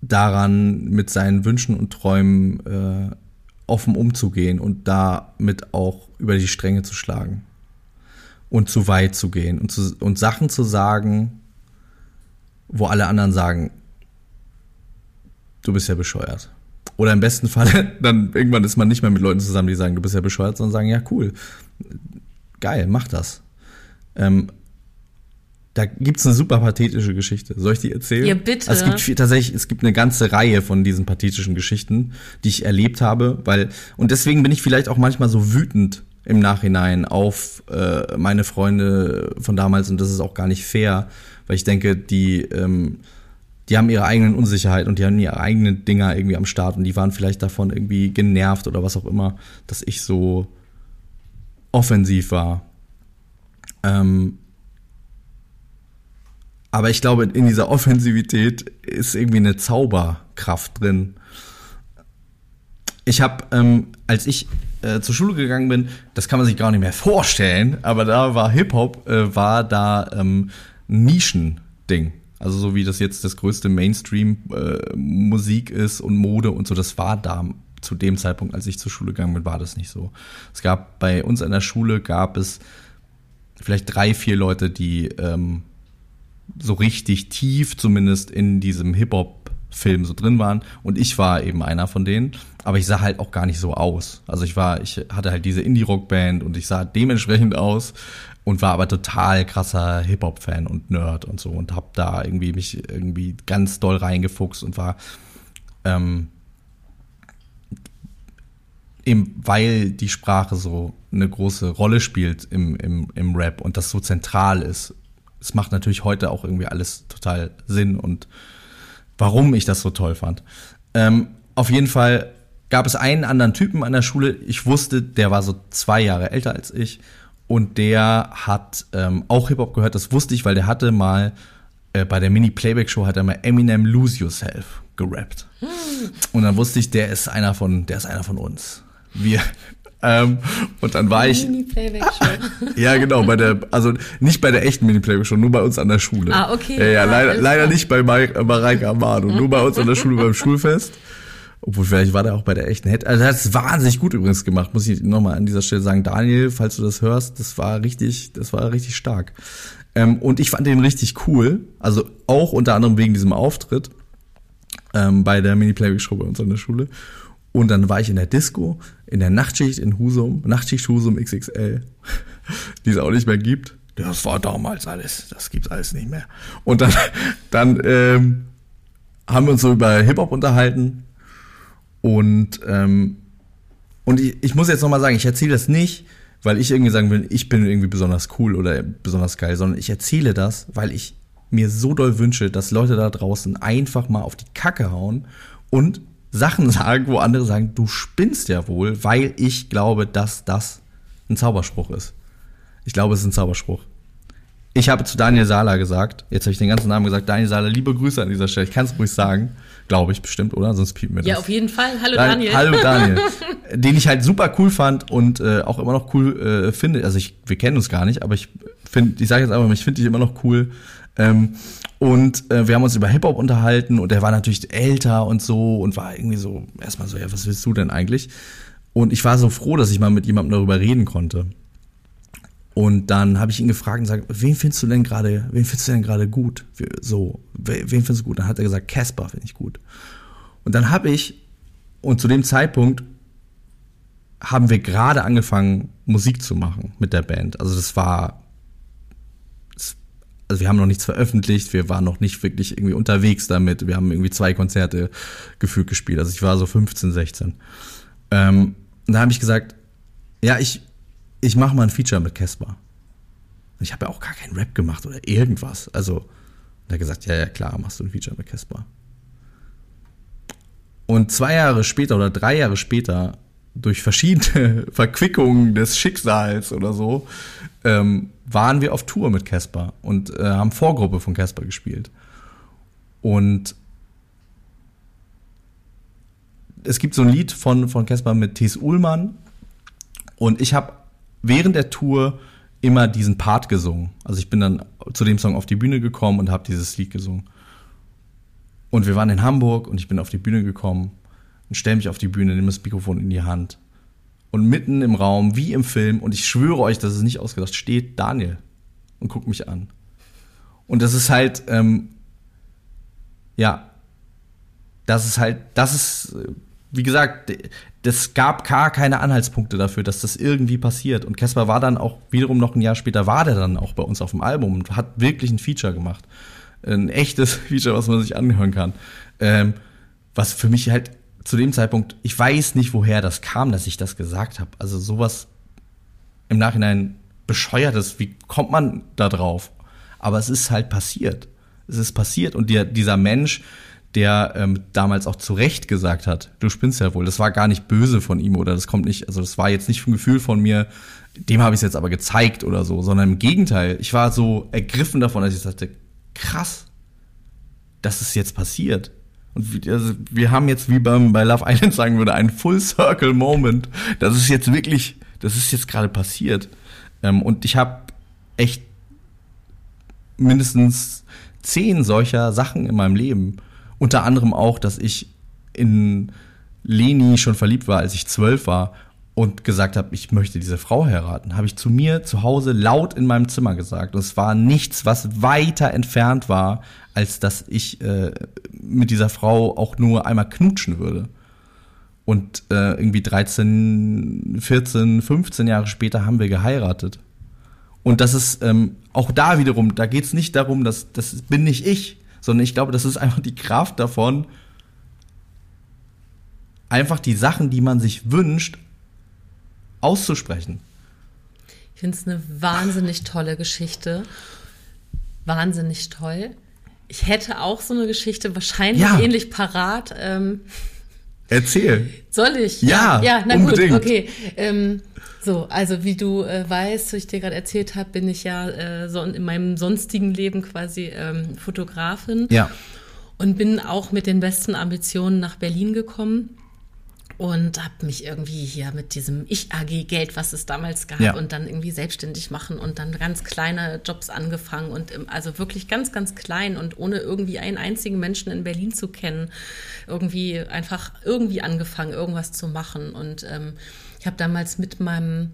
daran, mit seinen Wünschen und Träumen äh, offen umzugehen und damit auch über die Stränge zu schlagen und zu weit zu gehen und, zu, und Sachen zu sagen, wo alle anderen sagen, du bist ja bescheuert. Oder im besten Fall, dann irgendwann ist man nicht mehr mit Leuten zusammen, die sagen, du bist ja bescheuert, sondern sagen, ja, cool, geil, mach das. Ähm, da gibt's eine super pathetische Geschichte. Soll ich die erzählen?
Ja, bitte.
Also es gibt viel, tatsächlich, es gibt eine ganze Reihe von diesen pathetischen Geschichten, die ich erlebt habe, weil, und deswegen bin ich vielleicht auch manchmal so wütend im Nachhinein auf äh, meine Freunde von damals und das ist auch gar nicht fair, weil ich denke, die, ähm, die haben ihre eigenen Unsicherheiten und die haben ihre eigenen Dinger irgendwie am Start und die waren vielleicht davon irgendwie genervt oder was auch immer, dass ich so offensiv war. Ähm, aber ich glaube, in dieser Offensivität ist irgendwie eine Zauberkraft drin. Ich habe, ähm, als ich äh, zur Schule gegangen bin, das kann man sich gar nicht mehr vorstellen, aber da war Hip-Hop, äh, war da ähm, Nischending. Also so wie das jetzt das größte Mainstream-Musik äh, ist und Mode und so, das war da zu dem Zeitpunkt, als ich zur Schule gegangen bin, war das nicht so. Es gab bei uns in der Schule gab es vielleicht drei, vier Leute, die ähm, so richtig tief zumindest in diesem Hip-Hop-Film so drin waren. Und ich war eben einer von denen. Aber ich sah halt auch gar nicht so aus. Also ich war, ich hatte halt diese Indie-Rock-Band und ich sah dementsprechend aus und war aber total krasser Hip-Hop-Fan und Nerd und so und hab da irgendwie mich irgendwie ganz doll reingefuchst und war ähm, eben weil die Sprache so eine große Rolle spielt im, im, im Rap und das so zentral ist. Es macht natürlich heute auch irgendwie alles total Sinn und warum ich das so toll fand. Ähm, auf jeden Fall gab es einen anderen Typen an der Schule. Ich wusste, der war so zwei Jahre älter als ich und der hat ähm, auch Hip-Hop gehört. Das wusste ich, weil der hatte mal äh, bei der Mini-Playback-Show hat er mal Eminem Lose Yourself gerappt. Hm. Und dann wusste ich, der ist einer von, der ist einer von uns. Wir, ähm, und dann war ich. Mini-Playback-Show. ja, genau, bei der, also nicht bei der echten Mini-Playback-Show, nur bei uns an der Schule.
Ah, okay.
Ja, ja, leider, leider nicht bei Mareike Amado, nur bei uns an der Schule beim Schulfest. Obwohl, vielleicht war der auch bei der echten Head. Also, er hat es wahnsinnig gut übrigens gemacht, muss ich nochmal an dieser Stelle sagen. Daniel, falls du das hörst, das war richtig, das war richtig stark. Ähm, und ich fand den richtig cool. Also auch unter anderem wegen diesem Auftritt ähm, bei der Mini-Playback-Show bei uns an der Schule. Und dann war ich in der Disco, in der Nachtschicht in Husum, Nachtschicht Husum XXL, die es auch nicht mehr gibt. Das war damals alles, das gibt's alles nicht mehr. Und dann, dann ähm, haben wir uns so über Hip-Hop unterhalten und, ähm, und ich, ich muss jetzt nochmal sagen, ich erzähle das nicht, weil ich irgendwie sagen will, ich bin irgendwie besonders cool oder besonders geil, sondern ich erzähle das, weil ich mir so doll wünsche, dass Leute da draußen einfach mal auf die Kacke hauen und Sachen sagen, wo andere sagen, du spinnst ja wohl, weil ich glaube, dass das ein Zauberspruch ist. Ich glaube, es ist ein Zauberspruch. Ich habe zu Daniel Sala gesagt, jetzt habe ich den ganzen Namen gesagt, Daniel Sala, liebe Grüße an dieser Stelle. Ich kann es ruhig sagen, glaube ich bestimmt, oder? Sonst piepen wir das.
Ja, auf jeden Fall. Hallo Daniel.
Hallo Daniel. den ich halt super cool fand und äh, auch immer noch cool äh, finde. Also ich, wir kennen uns gar nicht, aber ich finde, ich sage jetzt einfach, ich finde dich immer noch cool. Ähm, und äh, wir haben uns über Hip-Hop unterhalten und er war natürlich älter und so und war irgendwie so, erstmal so, ja, was willst du denn eigentlich? Und ich war so froh, dass ich mal mit jemandem darüber reden konnte. Und dann habe ich ihn gefragt und gesagt, wen findest du denn gerade, wen findest du denn gerade gut? So, wen findest du gut? Dann hat er gesagt, Casper finde ich gut. Und dann habe ich, und zu dem Zeitpunkt haben wir gerade angefangen, Musik zu machen mit der Band. Also das war also wir haben noch nichts veröffentlicht, wir waren noch nicht wirklich irgendwie unterwegs damit. Wir haben irgendwie zwei Konzerte gefühlt gespielt. Also ich war so 15, 16. Ähm, und da habe ich gesagt, ja, ich, ich mache mal ein Feature mit Casper. Ich habe ja auch gar keinen Rap gemacht oder irgendwas. Also, er hat gesagt, ja, ja, klar, machst du ein Feature mit Casper. Und zwei Jahre später oder drei Jahre später, durch verschiedene Verquickungen des Schicksals oder so, ähm, waren wir auf Tour mit Casper und äh, haben Vorgruppe von Casper gespielt. Und es gibt so ein Lied von von Casper mit Thies Uhlmann und ich habe während der Tour immer diesen Part gesungen. Also ich bin dann zu dem Song auf die Bühne gekommen und habe dieses Lied gesungen. Und wir waren in Hamburg und ich bin auf die Bühne gekommen und stelle mich auf die Bühne, nehme das Mikrofon in die Hand und mitten im Raum, wie im Film, und ich schwöre euch, das ist nicht ausgedacht, steht Daniel und guckt mich an. Und das ist halt, ähm, ja, das ist halt, das ist, wie gesagt, das gab gar keine Anhaltspunkte dafür, dass das irgendwie passiert. Und Caspar war dann auch wiederum noch ein Jahr später, war der dann auch bei uns auf dem Album und hat wirklich ein Feature gemacht. Ein echtes Feature, was man sich anhören kann. Ähm, was für mich halt zu dem Zeitpunkt, ich weiß nicht, woher das kam, dass ich das gesagt habe. Also sowas im Nachhinein bescheuertes, wie kommt man da drauf? Aber es ist halt passiert. Es ist passiert und der, dieser Mensch, der ähm, damals auch zu Recht gesagt hat, du spinnst ja wohl, das war gar nicht böse von ihm oder das kommt nicht, also das war jetzt nicht ein Gefühl von mir, dem habe ich es jetzt aber gezeigt oder so, sondern im Gegenteil, ich war so ergriffen davon, dass ich sagte, krass, das ist jetzt passiert. Und also wir haben jetzt, wie beim, bei Love Island sagen würde, einen Full Circle Moment. Das ist jetzt wirklich, das ist jetzt gerade passiert. Ähm, und ich habe echt mindestens zehn solcher Sachen in meinem Leben. Unter anderem auch, dass ich in Leni schon verliebt war, als ich zwölf war und gesagt habe, ich möchte diese Frau heiraten, habe ich zu mir zu Hause laut in meinem Zimmer gesagt. Und es war nichts, was weiter entfernt war, als dass ich äh, mit dieser Frau auch nur einmal knutschen würde. Und äh, irgendwie 13, 14, 15 Jahre später haben wir geheiratet. Und das ist ähm, auch da wiederum, da geht es nicht darum, dass das bin nicht ich, sondern ich glaube, das ist einfach die Kraft davon, einfach die Sachen, die man sich wünscht, auszusprechen.
Ich finde es eine wahnsinnig tolle Geschichte. Wahnsinnig toll. Ich hätte auch so eine Geschichte wahrscheinlich ja. ähnlich parat. Ähm,
Erzähl.
Soll ich?
Ja, ja, na unbedingt.
gut, okay. Ähm, so, also wie du äh, weißt, wie ich dir gerade erzählt habe, bin ich ja äh, so in meinem sonstigen Leben quasi ähm, Fotografin.
Ja.
Und bin auch mit den besten Ambitionen nach Berlin gekommen und habe mich irgendwie hier mit diesem Ich-AG-Geld, was es damals gab, ja. und dann irgendwie selbstständig machen und dann ganz kleine Jobs angefangen und im, also wirklich ganz, ganz klein und ohne irgendwie einen einzigen Menschen in Berlin zu kennen, irgendwie einfach irgendwie angefangen, irgendwas zu machen. Und ähm, ich habe damals mit meinem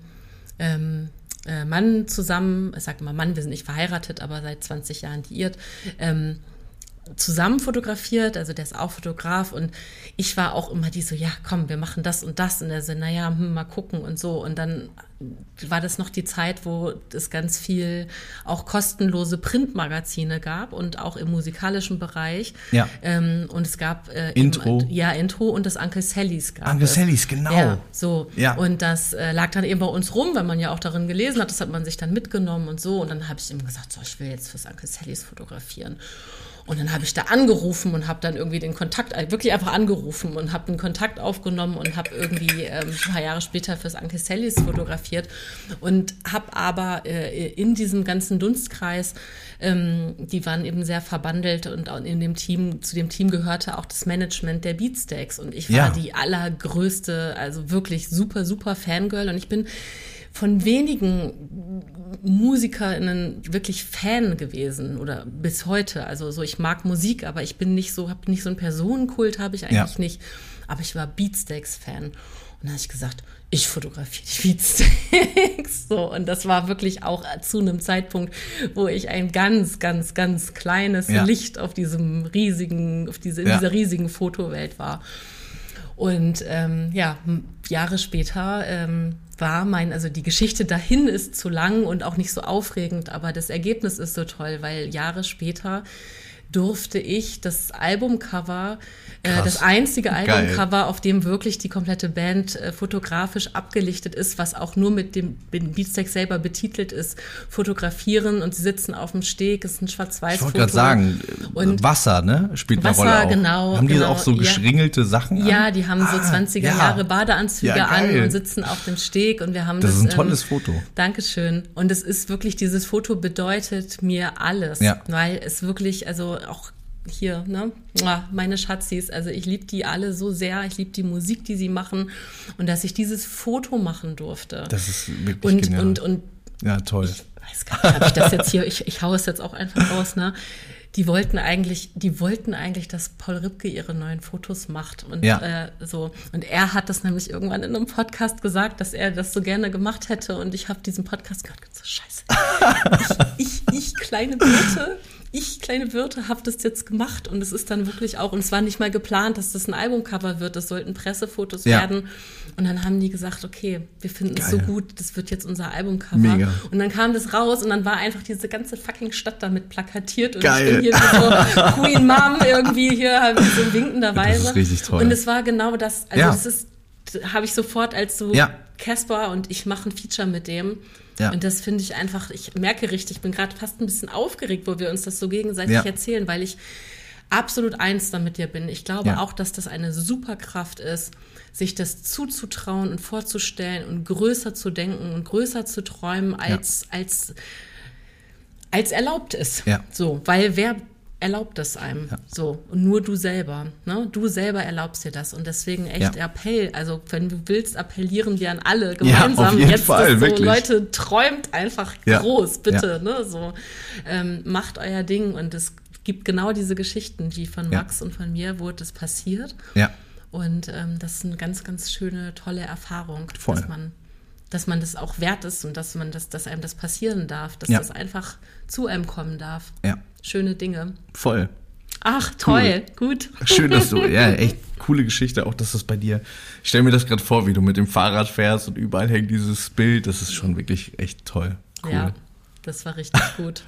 ähm, äh, Mann zusammen, ich sage immer Mann, wir sind nicht verheiratet, aber seit 20 Jahren liiert, ähm, zusammen fotografiert, also der ist auch Fotograf und ich war auch immer die so, ja komm, wir machen das und das und er so, naja, hm, mal gucken und so und dann war das noch die Zeit, wo es ganz viel auch kostenlose Printmagazine gab und auch im musikalischen Bereich.
Ja.
Ähm, und es gab
äh, Intro.
Im, ja, Intro und das Uncle Sallys gab
Uncle Sallys, genau.
Ja, so.
Ja.
Und das äh, lag dann eben bei uns rum, weil man ja auch darin gelesen hat, das hat man sich dann mitgenommen und so. Und dann habe ich ihm gesagt, so, ich will jetzt fürs Uncle Sallys fotografieren. Und dann habe ich da angerufen und habe dann irgendwie den Kontakt, äh, wirklich einfach angerufen und habe einen Kontakt aufgenommen und habe irgendwie ähm, ein paar Jahre später fürs Anke Sellis fotografiert und habe aber äh, in diesem ganzen Dunstkreis, ähm, die waren eben sehr verbandelt und in dem Team, zu dem Team gehörte auch das Management der Beatsteaks und ich war
Ja.
die allergrößte, also wirklich super, super Fangirl und ich bin von wenigen MusikerInnen wirklich Fan gewesen oder bis heute. Also so, ich mag Musik, aber ich bin nicht so, habe nicht so einen Personenkult, habe ich eigentlich
Ja.
nicht. Aber ich war Beatsteaks-Fan. Und dann habe ich gesagt, ich fotografiere die Beatsteaks. So, und das war wirklich auch zu einem Zeitpunkt, wo ich ein ganz, ganz, ganz kleines
Ja.
Licht auf diesem riesigen, auf diese, in
Ja.
dieser riesigen Fotowelt war. Und ähm, ja, Jahre später ähm, war mein, also die Geschichte dahin ist zu lang und auch nicht so aufregend, aber das Ergebnis ist so toll, weil Jahre später durfte ich das Albumcover,
Krass.
das einzige. Albumcover, auf dem wirklich die komplette Band äh, fotografisch abgelichtet ist, was auch nur mit dem Beatsteak selber betitelt ist, fotografieren und sie sitzen auf dem Steg, ist ein
Ich
Schwarz-Weiß-Foto.
wollte gerade sagen,
Und
Wasser, ne? Spielt eine
Wasser,
Rolle auch.
genau,
Haben die
genau,
auch so
ja.
geschringelte Sachen an?
Ja, die haben so
Ah,
20er
ja.
Jahre Badeanzüge
Ja,
an und sitzen auf dem Steg und wir haben
Das
das.
ist ein tolles Foto.
Dankeschön. Und es ist wirklich, dieses Foto bedeutet mir alles.
Ja.
Weil es wirklich, also auch hier, ne, Mua, meine Schatzis, also ich liebe die alle so sehr, ich liebe die Musik, die sie machen und dass ich dieses Foto machen durfte.
Das ist wirklich
und,
genial.
und, und
ja, toll.
weiß gar nicht, habe ich das jetzt hier, ich, ich hau es jetzt auch einfach raus, ne? Die wollten eigentlich, die wollten eigentlich, dass Paul Ripke ihre neuen Fotos macht und
Ja.
äh, so. Und er hat das nämlich irgendwann in einem Podcast gesagt, dass er das so gerne gemacht hätte. Und ich habe diesen Podcast gehört, und so Scheiße. ich, ich, ich kleine Birte, ich kleine Birte habe das jetzt gemacht und es ist dann wirklich auch, und es war nicht mal geplant, dass das ein Albumcover wird, das sollten Pressefotos
Ja.
werden. Und dann haben die gesagt, okay, wir finden es so
Geil.
gut, das wird jetzt unser Albumcover.
Mega.
Und dann kam das raus und dann war einfach diese ganze fucking Stadt damit plakatiert und
Geil.
ich bin hier wie so Queen Mom irgendwie hier halt so winkenderweise.
Das ist richtig toll.
Und es war genau das, also
Ja.
das ist, habe ich sofort als so
Ja.
Casper und ich mache ein Feature mit dem.
Ja.
Und das finde ich einfach, ich merke richtig, ich bin gerade fast ein bisschen aufgeregt, wo wir uns das so gegenseitig
Ja.
erzählen, weil ich absolut eins damit dir bin. Ich glaube
Ja.
auch, dass das eine Superkraft ist, sich das zuzutrauen und vorzustellen und größer zu denken und größer zu träumen, als, als, als erlaubt ist.
Ja.
So, weil wer erlaubt das einem? So, und nur du selber. Ne? Du selber erlaubst dir das. Und deswegen echt
Ja.
Appell. Also, wenn du willst, appellieren wir an alle
Ja,
gemeinsam.
auf jeden
Jetzt,
Fall,
so,
wirklich.
Leute, träumt einfach
Ja.
groß, bitte. Ne? So, ähm, macht euer Ding. Und es gibt genau diese Geschichten, die von
Ja.
Max und von mir, wo das passiert.
Ja.
Und ähm, das ist eine ganz, ganz schöne, tolle Erfahrung,
Voll.
dass man, dass man das auch wert ist und dass man das, dass einem das passieren darf, dass
Ja.
das einfach zu einem kommen darf.
Ja,
Schöne Dinge.
voll.
Ach, toll, gut.
Schön, dass du, ja, echt coole Geschichte, auch dass das bei dir, ich stelle mir das gerade vor, wie du mit dem Fahrrad fährst und überall hängt dieses Bild, das ist schon wirklich echt toll. Cool.
Ja, das war richtig gut.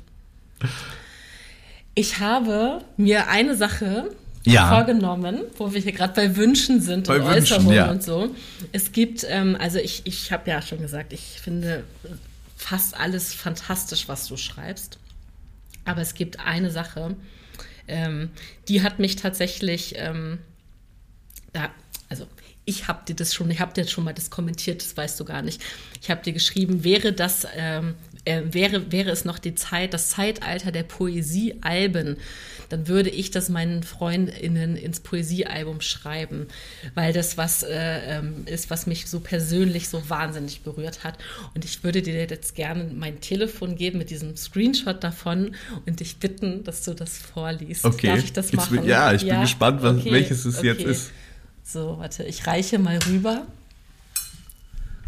Ich habe mir eine Sache
Ja.
vorgenommen, wo wir hier gerade bei Wünschen sind
Bei
und
Wünschen,
Äußerungen
ja.
und so. Es gibt, ähm, also ich, ich habe ja schon gesagt, ich finde fast alles fantastisch, was du schreibst. Aber es gibt eine Sache, ähm, die hat mich tatsächlich, ähm, da, also ich habe dir das schon, ich habe dir schon mal das kommentiert, das weißt du gar nicht. Ich habe dir geschrieben, wäre das, ähm, äh, wäre, wäre es noch die Zeit, das Zeitalter der Poesiealben, dann würde ich das meinen FreundInnen ins Poesiealbum schreiben, weil das was äh, ähm, ist, was mich so persönlich so wahnsinnig berührt hat. Und ich würde dir jetzt gerne mein Telefon geben mit diesem Screenshot davon und dich bitten, dass du das vorliest.
Okay.
Darf ich das machen?
ja, ich bin gespannt, was- welches es jetzt ist.
So, warte, ich reiche mal rüber.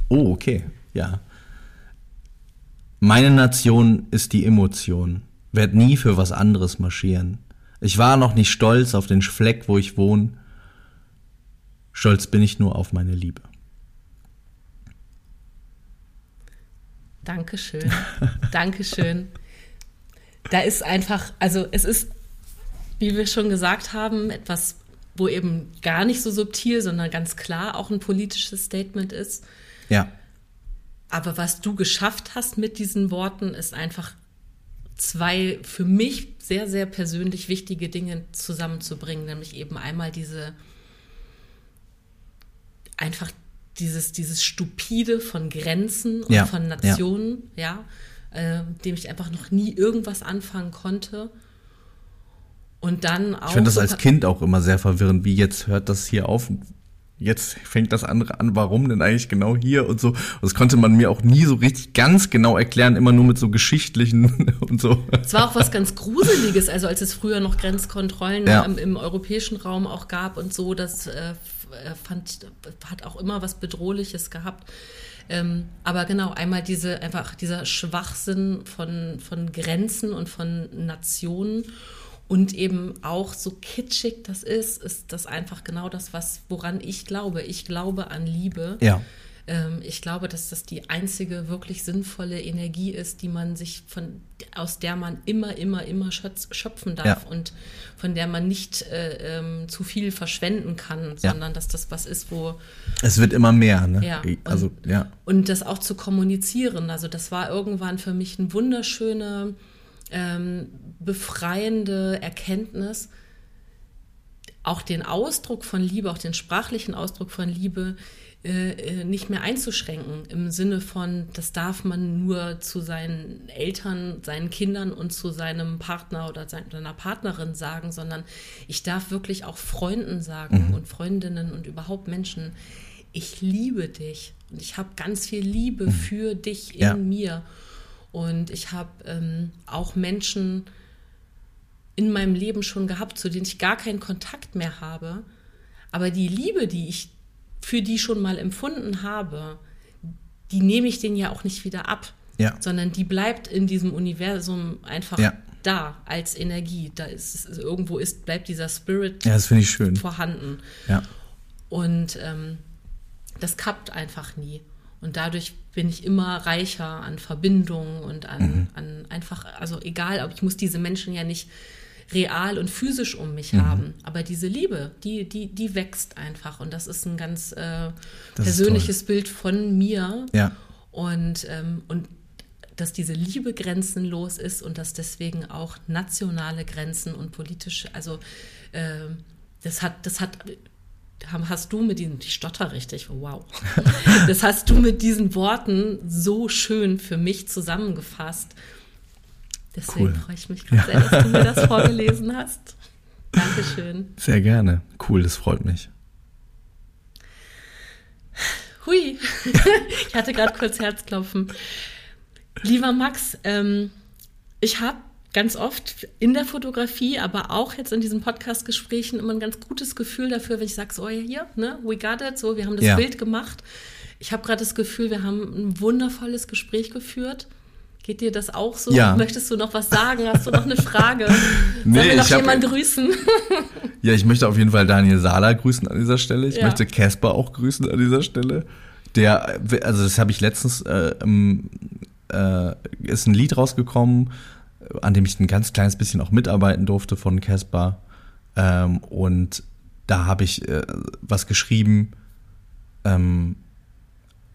Oh, okay, ja. Meine Nation ist die Emotion, werd nie für was anderes marschieren. Ich war noch nicht stolz auf den Fleck, wo ich wohn. Stolz bin ich nur auf meine Liebe.
Dankeschön. Dankeschön. Da ist einfach, also es ist, wie wir schon gesagt haben, etwas, wo eben gar nicht so subtil, sondern ganz klar auch ein politisches Statement ist.
Ja,
Aber was du geschafft hast mit diesen Worten, ist einfach zwei für mich sehr, sehr persönlich wichtige Dinge zusammenzubringen, nämlich eben einmal diese einfach dieses, dieses Stupide von Grenzen und
Ja,
von
ja.
Nationen, ja, äh, dem ich einfach noch nie irgendwas anfangen konnte. Und dann auch.
ich finde das als Kind auch immer sehr verwirrend, wie jetzt hört das hier auf. Jetzt fängt das andere an, warum denn eigentlich genau hier und so. Das konnte man mir auch nie so richtig ganz genau erklären, immer nur mit so geschichtlichen und so.
Es war auch was ganz Gruseliges, also als es früher noch Grenzkontrollen
Ja.
im, im europäischen Raum auch gab und so, das äh, äh, fand, hat auch immer was Bedrohliches gehabt. Ähm, aber genau, einmal diese, einfach dieser Schwachsinn von, von Grenzen und von Nationen und eben auch so kitschig das ist, ist das einfach genau das, was, woran ich glaube. Ich glaube an Liebe.
Ja.
Ähm, ich glaube, dass das die einzige wirklich sinnvolle Energie ist, die man sich von, aus der man immer, immer, immer schöpf- schöpfen darf
Ja.
und von der man nicht äh, ähm, zu viel verschwenden kann,
Ja.
sondern dass das was ist, wo
Es wird immer mehr, ne?
Ja,
Also,
und-
ja.
und das auch zu kommunizieren. Also das war irgendwann für mich eine wunderschöne, ähm, befreiende Erkenntnis, auch den Ausdruck von Liebe, auch den sprachlichen Ausdruck von Liebe äh, äh, nicht mehr einzuschränken im Sinne von, das darf man nur zu seinen Eltern, seinen Kindern und zu seinem Partner oder sein- seiner Partnerin sagen, sondern ich darf wirklich auch Freunden sagen und Freundinnen und überhaupt Menschen, ich liebe dich und ich habe ganz viel Liebe für dich in
Ja.
mir und ich habe ähm, auch Menschen in meinem Leben schon gehabt, zu denen ich gar keinen Kontakt mehr habe. Aber die Liebe, die ich für die schon mal empfunden habe, die nehme ich denen ja auch nicht wieder ab,
Ja.
sondern die bleibt in diesem Universum einfach
Ja.
da als Energie. Da ist es- irgendwo ist bleibt dieser Spirit
Ja, das ich schön.
vorhanden.
Ja.
Und ähm, das kappt einfach nie. Und dadurch bin ich immer reicher an Verbindungen und an,
Mhm.
an einfach, also egal, aber ich muss diese Menschen ja nicht real und physisch um mich
Mhm.
haben. Aber diese Liebe, die, die, die wächst einfach. Und das ist ein ganz äh, persönliches Bild von mir.
Ja.
Und, ähm, und dass diese Liebe grenzenlos ist und dass deswegen auch nationale Grenzen und politische, also ähm, das hat, das hat, hast du mit diesen, ich stotter richtig, wow. Das hast du mit diesen Worten so schön für mich zusammengefasst. Deswegen
Cool.
freue ich mich gerade sehr, dass du mir das vorgelesen hast. Dankeschön.
Sehr gerne. Cool, das freut mich.
Hui, ich hatte gerade kurz Herzklopfen. Lieber Max, ähm, ich habe ganz oft in der Fotografie, aber auch jetzt in diesen Podcast-Gesprächen immer ein ganz gutes Gefühl dafür, wenn ich sage, so hier, ne, we got it, so, wir haben das ja. Bild gemacht. Ich habe gerade das Gefühl, wir haben ein wundervolles Gespräch geführt. Geht dir das auch so? Ja. Möchtest du noch was sagen? Hast du noch eine Frage? nee, Sollen wir noch jemanden grüßen?
ja, ich möchte auf jeden Fall Daniel Sala grüßen an dieser Stelle. Ich ja. möchte Casper auch grüßen an dieser Stelle. Der, also das habe ich letztens, äh, äh, ist ein Lied rausgekommen, an dem ich ein ganz kleines bisschen auch mitarbeiten durfte von Casper. Ähm, und da habe ich äh, was geschrieben, ähm,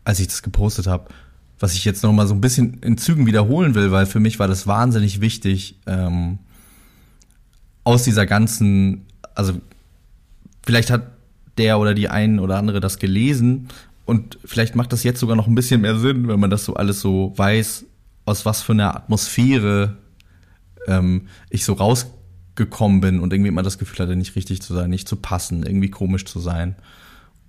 als ich das gepostet habe, was ich jetzt noch mal so ein bisschen in Zügen wiederholen will, weil für mich war das wahnsinnig wichtig, ähm, aus dieser ganzen, also vielleicht hat der oder die einen oder andere das gelesen und vielleicht macht das jetzt sogar noch ein bisschen mehr Sinn, wenn man das so alles so weiß, aus was für einer Atmosphäre ähm, ich so rausgekommen bin und irgendwie immer das Gefühl hatte, nicht richtig zu sein, nicht zu passen, irgendwie komisch zu sein.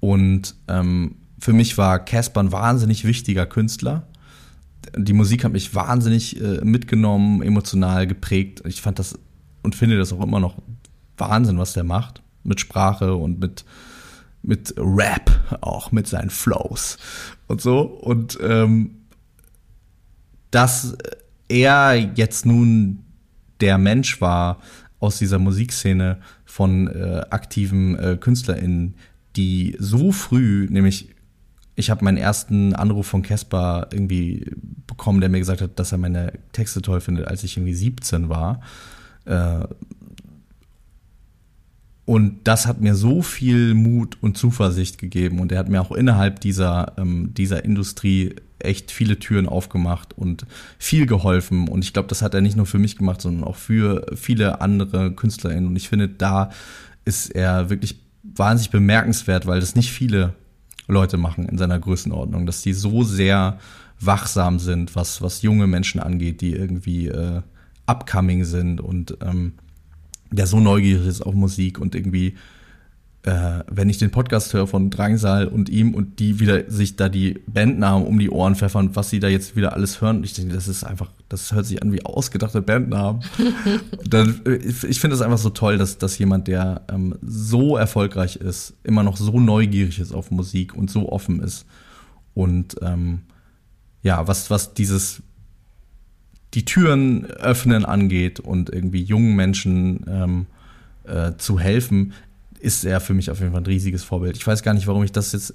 Und ähm, für mich war Casper ein wahnsinnig wichtiger Künstler. Die Musik hat mich wahnsinnig äh, mitgenommen, emotional geprägt. Ich fand das und finde das auch immer noch Wahnsinn, was der macht. Mit Sprache und mit, mit Rap auch, mit seinen Flows und so. Und ähm, dass er jetzt nun der Mensch war aus dieser Musikszene von äh, aktiven äh, KünstlerInnen, die so früh, nämlich ich habe meinen ersten Anruf von Casper irgendwie bekommen, der mir gesagt hat, dass er meine Texte toll findet, als ich irgendwie 17 war. Äh, und das hat mir so viel Mut und Zuversicht gegeben. Und er hat mir auch innerhalb dieser, ähm, dieser Industrie echt viele Türen aufgemacht und viel geholfen. Und ich glaube, das hat er nicht nur für mich gemacht, sondern auch für viele andere KünstlerInnen. Und ich finde, da ist er wirklich wahnsinnig bemerkenswert, weil das nicht viele Leute machen in seiner Größenordnung, dass die so sehr wachsam sind, was, was junge Menschen angeht, die irgendwie äh, upcoming sind und ähm, der so neugierig ist auf Musik und irgendwie äh, wenn ich den Podcast höre von Drangsal und ihm und die wieder sich da die Bandnamen um die Ohren pfeffern, was sie da jetzt wieder alles hören, ich denke, das ist einfach, das hört sich an wie ausgedachte Bandnamen. Dann, äh, ich finde es einfach so toll, dass, dass jemand, der ähm, so erfolgreich ist, immer noch so neugierig ist auf Musik und so offen ist. Und ähm, ja, was, was dieses die Türen öffnen angeht und irgendwie jungen Menschen ähm, äh, zu helfen ist er für mich auf jeden Fall ein riesiges Vorbild. Ich weiß gar nicht, warum ich das jetzt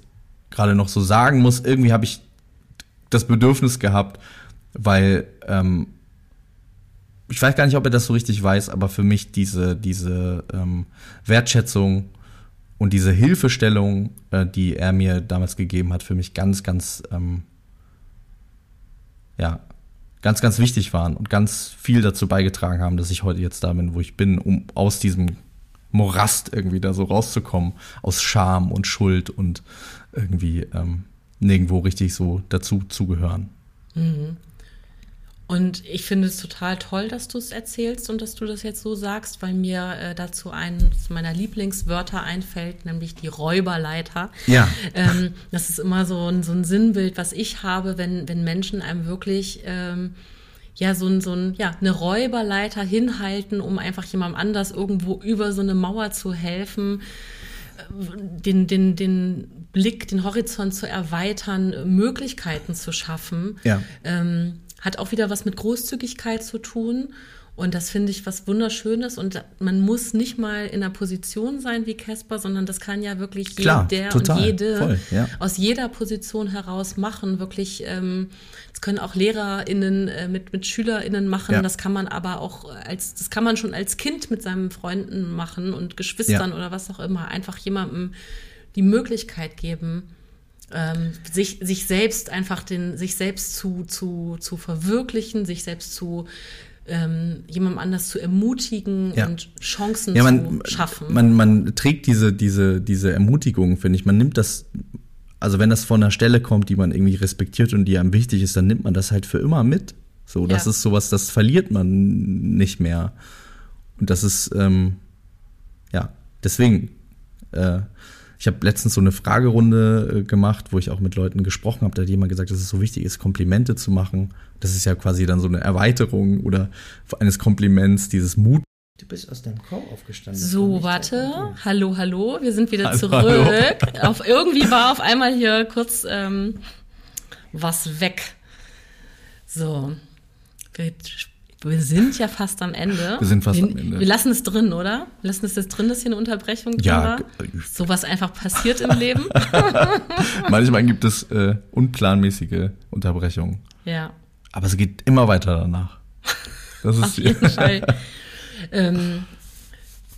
gerade noch so sagen muss. Irgendwie habe ich das Bedürfnis gehabt, weil ähm, ich weiß gar nicht, ob er das so richtig weiß, aber für mich diese, diese ähm, Wertschätzung und diese Hilfestellung, äh, die er mir damals gegeben hat, für mich ganz, ganz, ähm, ja, ganz, ganz wichtig waren und ganz viel dazu beigetragen haben, dass ich heute jetzt da bin, wo ich bin, um aus diesem Morast irgendwie da so rauszukommen, aus Scham und Schuld und irgendwie ähm, nirgendwo richtig so dazu zugehören. Mhm.
Und ich finde es total toll, dass du es erzählst und dass du das jetzt so sagst, weil mir äh, dazu eines meiner Lieblingswörter einfällt, nämlich die Räuberleiter.
Ja.
Ähm, das ist immer so ein, so ein Sinnbild, was ich habe, wenn, wenn Menschen einem wirklich ähm, ja, so ein, so ein, ja, eine Räuberleiter hinhalten, um einfach jemandem anders irgendwo über so eine Mauer zu helfen, äh, den, den, den Blick, den Horizont zu erweitern, Möglichkeiten zu schaffen.
Ja.
Ähm, hat auch wieder was mit Großzügigkeit zu tun. Und das finde ich was Wunderschönes. Und man muss nicht mal in einer Position sein wie Casper, sondern das kann ja wirklich
Klar,
jeder
total,
und jede
voll, ja.
aus jeder Position heraus machen. Wirklich, ähm, das können auch LehrerInnen äh, mit, mit SchülerInnen machen. Ja. Das kann man aber auch als, das kann man schon als Kind mit seinen Freunden machen und Geschwistern ja. oder was auch immer. Einfach jemandem die Möglichkeit geben, ähm, sich, sich selbst einfach den, sich selbst zu, zu, zu verwirklichen, sich selbst zu ähm, jemandem anders zu ermutigen ja. und Chancen ja,
man,
zu schaffen.
Man, man trägt diese, diese, diese Ermutigung, finde ich. Man nimmt das, also wenn das von einer Stelle kommt, die man irgendwie respektiert und die einem wichtig ist, dann nimmt man das halt für immer mit. So, das ja. ist sowas, das verliert man nicht mehr. Und das ist, ähm, ja, deswegen, äh, Ich habe letztens so eine Fragerunde äh, gemacht, wo ich auch mit Leuten gesprochen habe. Da hat jemand gesagt, dass es so wichtig ist, Komplimente zu machen. Das ist ja quasi dann so eine Erweiterung oder eines Kompliments, dieses Mut.
Du bist aus deinem Korb aufgestanden.
So, warte. Hallo, hallo. Wir sind wieder hallo, zurück. Hallo. Auf, irgendwie war auf einmal hier kurz ähm, was weg. So. Wir wir sind ja fast am Ende.
Wir sind fast wir, am Ende.
Wir lassen es drin, oder? Wir lassen es jetzt drin, dass hier eine Unterbrechung drin ja, war. Sowas einfach passiert im Leben.
Manchmal gibt es äh, unplanmäßige Unterbrechungen.
Ja.
Aber es geht immer weiter danach.
Das ist Auf jeden Fall. ähm,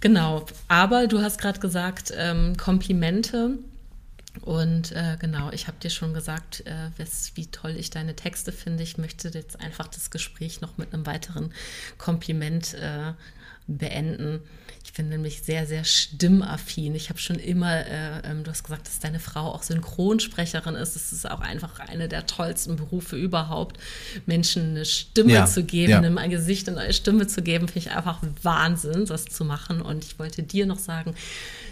genau. Aber du hast gerade gesagt, ähm, Komplimente und äh, genau, ich habe dir schon gesagt, äh, wes, wie toll ich deine Texte finde. Ich möchte jetzt einfach das Gespräch noch mit einem weiteren Kompliment äh, beenden. Ich bin nämlich sehr, sehr stimmaffin. Ich habe schon immer, äh, ähm, du hast gesagt, dass deine Frau auch Synchronsprecherin ist. Das ist auch einfach eine der tollsten Berufe überhaupt, Menschen eine Stimme ja, zu geben, ja. einem ein Gesicht eine neue Stimme zu geben. Finde ich einfach Wahnsinn, das zu machen. Und ich wollte dir noch sagen,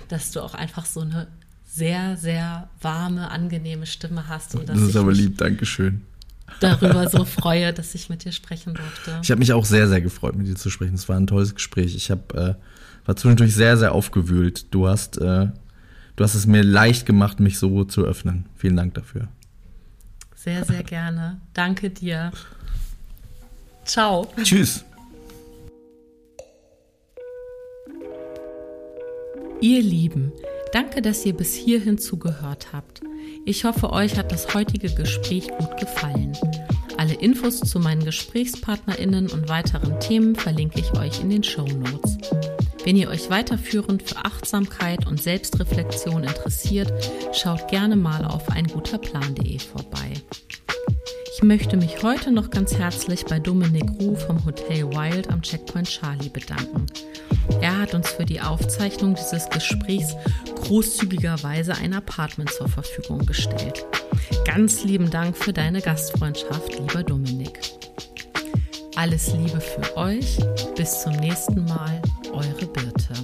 dass du auch einfach so eine sehr, sehr warme, angenehme Stimme hast.
Und dass das ist aber lieb, Dankeschön.
Darüber so freue, dass ich mit dir sprechen durfte.
Ich habe mich auch sehr, sehr gefreut, mit dir zu sprechen. Es war ein tolles Gespräch. Ich hab, äh, war zwischendurch sehr, sehr aufgewühlt. Du hast, äh, du hast es mir leicht gemacht, mich so zu öffnen. Vielen Dank dafür.
Sehr, sehr gerne. Danke dir. Ciao.
Tschüss.
Ihr Lieben, Danke, dass ihr bis hierhin zugehört habt. Ich hoffe, euch hat das heutige Gespräch gut gefallen. Alle Infos zu meinen GesprächspartnerInnen und weiteren Themen verlinke ich euch in den Show Notes. Wenn ihr euch weiterführend für Achtsamkeit und Selbstreflexion interessiert, schaut gerne mal auf einguterplan.de vorbei. Ich möchte mich heute noch ganz herzlich bei Dominik Ruh vom Hotel Wild am Checkpoint Charlie bedanken. Er hat uns für die Aufzeichnung dieses Gesprächs großzügigerweise ein Apartment zur Verfügung gestellt. Ganz lieben Dank für deine Gastfreundschaft, lieber Dominik. Alles Liebe für euch. Bis zum nächsten Mal, eure Birte.